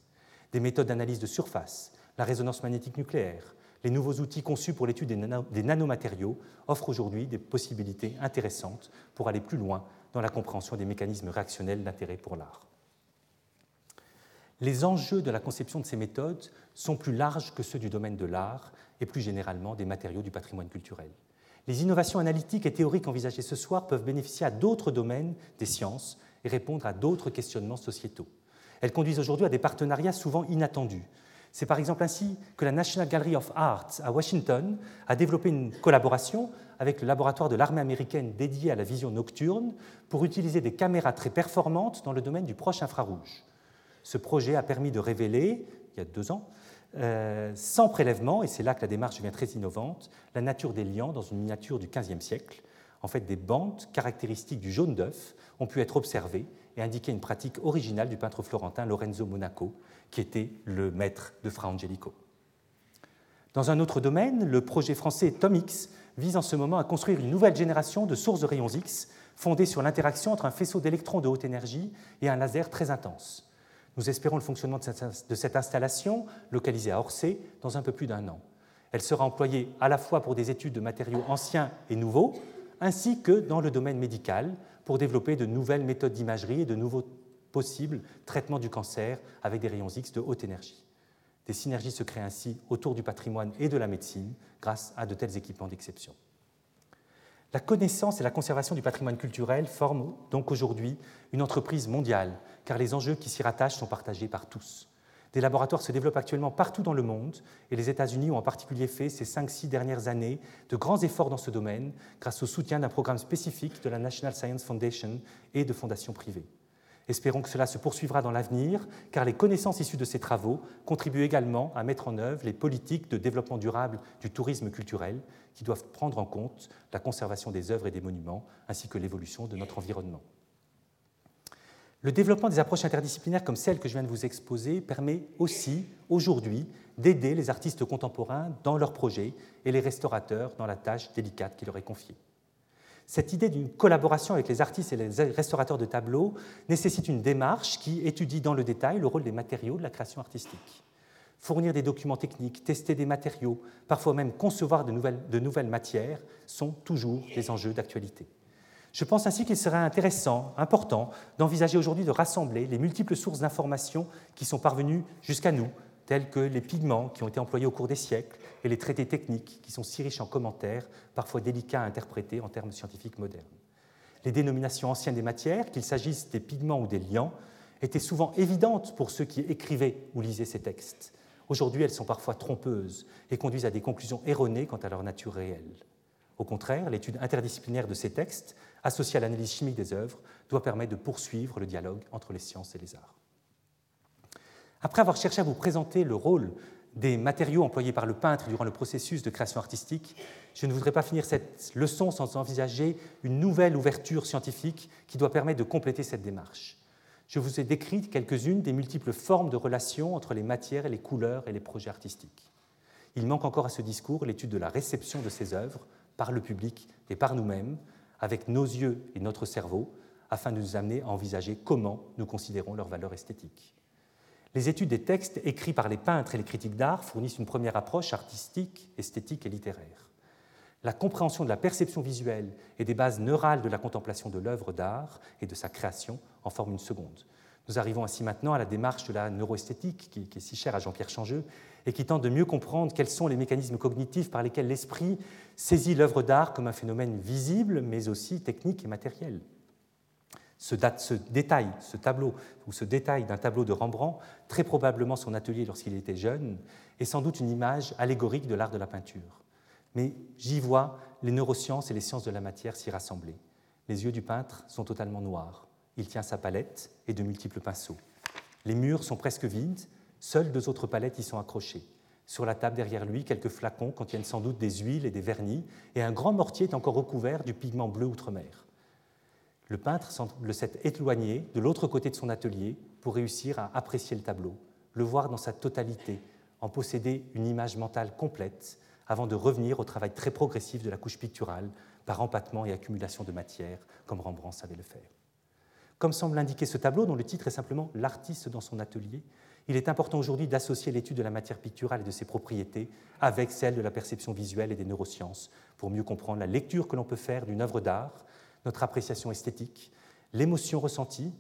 Des méthodes d'analyse de surface, la résonance magnétique nucléaire, les nouveaux outils conçus pour l'étude des, nanomatériaux offrent aujourd'hui des possibilités intéressantes pour aller plus loin dans la compréhension des mécanismes réactionnels d'intérêt pour l'art. Les enjeux de la conception de ces méthodes sont plus larges que ceux du domaine de l'art et plus généralement des matériaux du patrimoine culturel. Les innovations analytiques et théoriques envisagées ce soir peuvent bénéficier à d'autres domaines des sciences et répondre à d'autres questionnements sociétaux. Elles conduisent aujourd'hui à des partenariats souvent inattendus. C'est par exemple ainsi que la National Gallery of Arts à Washington a développé une collaboration avec le laboratoire de l'armée américaine dédié à la vision nocturne pour utiliser des caméras très performantes dans le domaine du proche infrarouge. Ce projet a permis de révéler, il y a deux ans, euh, sans prélèvement, et c'est là que la démarche devient très innovante, la nature des liants dans une miniature du XVe siècle. En fait, des bandes caractéristiques du jaune d'œuf ont pu être observées et indiquer une pratique originale du peintre florentin Lorenzo Monaco, qui était le maître de Fra Angelico. Dans un autre domaine, le projet français TOMX vise en ce moment à construire une nouvelle génération de sources de rayons X fondées sur l'interaction entre un faisceau d'électrons de haute énergie et un laser très intense. Nous espérons le fonctionnement de cette installation, localisée à Orsay, dans un peu plus d'un an. Elle sera employée à la fois pour des études de matériaux anciens et nouveaux, ainsi que dans le domaine médical, pour développer de nouvelles méthodes d'imagerie et de nouveaux possibles traitements du cancer avec des rayons X de haute énergie. Des synergies se créent ainsi autour du patrimoine et de la médecine grâce à de tels équipements d'exception. La connaissance et la conservation du patrimoine culturel forment donc aujourd'hui une entreprise mondiale, car les enjeux qui s'y rattachent sont partagés par tous. Des laboratoires se développent actuellement partout dans le monde et les États-Unis ont en particulier fait ces 5-6 dernières années de grands efforts dans ce domaine grâce au soutien d'un programme spécifique de la National Science Foundation et de fondations privées. Espérons que cela se poursuivra dans l'avenir, car les connaissances issues de ces travaux contribuent également à mettre en œuvre les politiques de développement durable du tourisme culturel, qui doivent prendre en compte la conservation des œuvres et des monuments, ainsi que l'évolution de notre environnement. Le développement des approches interdisciplinaires comme celle que je viens de vous exposer permet aussi, aujourd'hui, d'aider les artistes contemporains dans leurs projets et les restaurateurs dans la tâche délicate qui leur est confiée. Cette idée d'une collaboration avec les artistes et les restaurateurs de tableaux nécessite une démarche qui étudie dans le détail le rôle des matériaux de la création artistique. Fournir des documents techniques, tester des matériaux, parfois même concevoir de nouvelles, de nouvelles matières sont toujours des enjeux d'actualité. Je pense ainsi qu'il serait intéressant, important, d'envisager aujourd'hui de rassembler les multiples sources d'informations qui sont parvenues jusqu'à nous, telles que les pigments qui ont été employés au cours des siècles, et les traités techniques qui sont si riches en commentaires, parfois délicats à interpréter en termes scientifiques modernes. Les dénominations anciennes des matières, qu'il s'agisse des pigments ou des liants, étaient souvent évidentes pour ceux qui écrivaient ou lisaient ces textes. Aujourd'hui, elles sont parfois trompeuses et conduisent à des conclusions erronées quant à leur nature réelle. Au contraire, l'étude interdisciplinaire de ces textes, associée à l'analyse chimique des œuvres, doit permettre de poursuivre le dialogue entre les sciences et les arts. Après avoir cherché à vous présenter le rôle des matériaux employés par le peintre durant le processus de création artistique, je ne voudrais pas finir cette leçon sans envisager une nouvelle ouverture scientifique qui doit permettre de compléter cette démarche. Je vous ai décrit quelques-unes des multiples formes de relations entre les matières et les couleurs et les projets artistiques. Il manque encore à ce discours l'étude de la réception de ces œuvres par le public et par nous-mêmes, avec nos yeux et notre cerveau, afin de nous amener à envisager comment nous considérons leur valeur esthétique. Les études des textes écrits par les peintres et les critiques d'art fournissent une première approche artistique, esthétique et littéraire. La compréhension de la perception visuelle et des bases neurales de la contemplation de l'œuvre d'art et de sa création en forme une seconde. Nous arrivons ainsi maintenant à la démarche de la neuroesthétique, qui, est si chère à Jean-Pierre Changeux, et qui tente de mieux comprendre quels sont les mécanismes cognitifs par lesquels l'esprit saisit l'œuvre d'art comme un phénomène visible, mais aussi technique et matériel. Ce, détail, ce tableau, ou ce détail d'un tableau de Rembrandt, très probablement son atelier lorsqu'il était jeune, est sans doute une image allégorique de l'art de la peinture. Mais j'y vois les neurosciences et les sciences de la matière s'y rassembler. Les yeux du peintre sont totalement noirs. Il tient sa palette et de multiples pinceaux. Les murs sont presque vides, seules deux autres palettes y sont accrochées. Sur la table derrière lui, quelques flacons contiennent sans doute des huiles et des vernis, et un grand mortier est encore recouvert du pigment bleu outre-mer. Le peintre semble s'être éloigné de l'autre côté de son atelier pour réussir à apprécier le tableau, le voir dans sa totalité, en posséder une image mentale complète, avant de revenir au travail très progressif de la couche picturale par empattement et accumulation de matière, comme Rembrandt savait le faire. Comme semble l'indiquer ce tableau, dont le titre est simplement L'artiste dans son atelier, il est important aujourd'hui d'associer l'étude de la matière picturale et de ses propriétés avec celle de la perception visuelle et des neurosciences pour mieux comprendre la lecture que l'on peut faire d'une œuvre d'art, notre appréciation esthétique, l'émotion ressentie,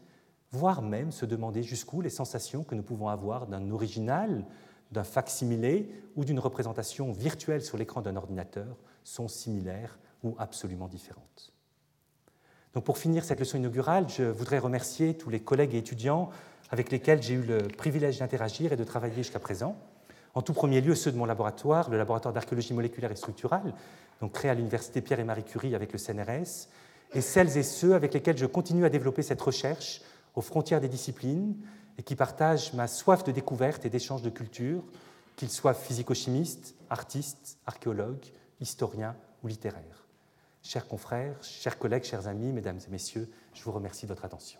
voire même se demander jusqu'où les sensations que nous pouvons avoir d'un original, d'un facsimilé ou d'une représentation virtuelle sur l'écran d'un ordinateur sont similaires ou absolument différentes. Donc pour finir cette leçon inaugurale, je voudrais remercier tous les collègues et étudiants avec lesquels j'ai eu le privilège d'interagir et de travailler jusqu'à présent. En tout premier lieu, ceux de mon laboratoire, le laboratoire d'archéologie moléculaire et structurale, donc créé à l'université Pierre et Marie Curie avec le CNRS, et celles et ceux avec lesquels je continue à développer cette recherche aux frontières des disciplines et qui partagent ma soif de découverte et d'échange de culture, qu'ils soient physico-chimistes, artistes, archéologues, historiens ou littéraires. Chers confrères, chers collègues, chers amis, mesdames et messieurs, je vous remercie de votre attention.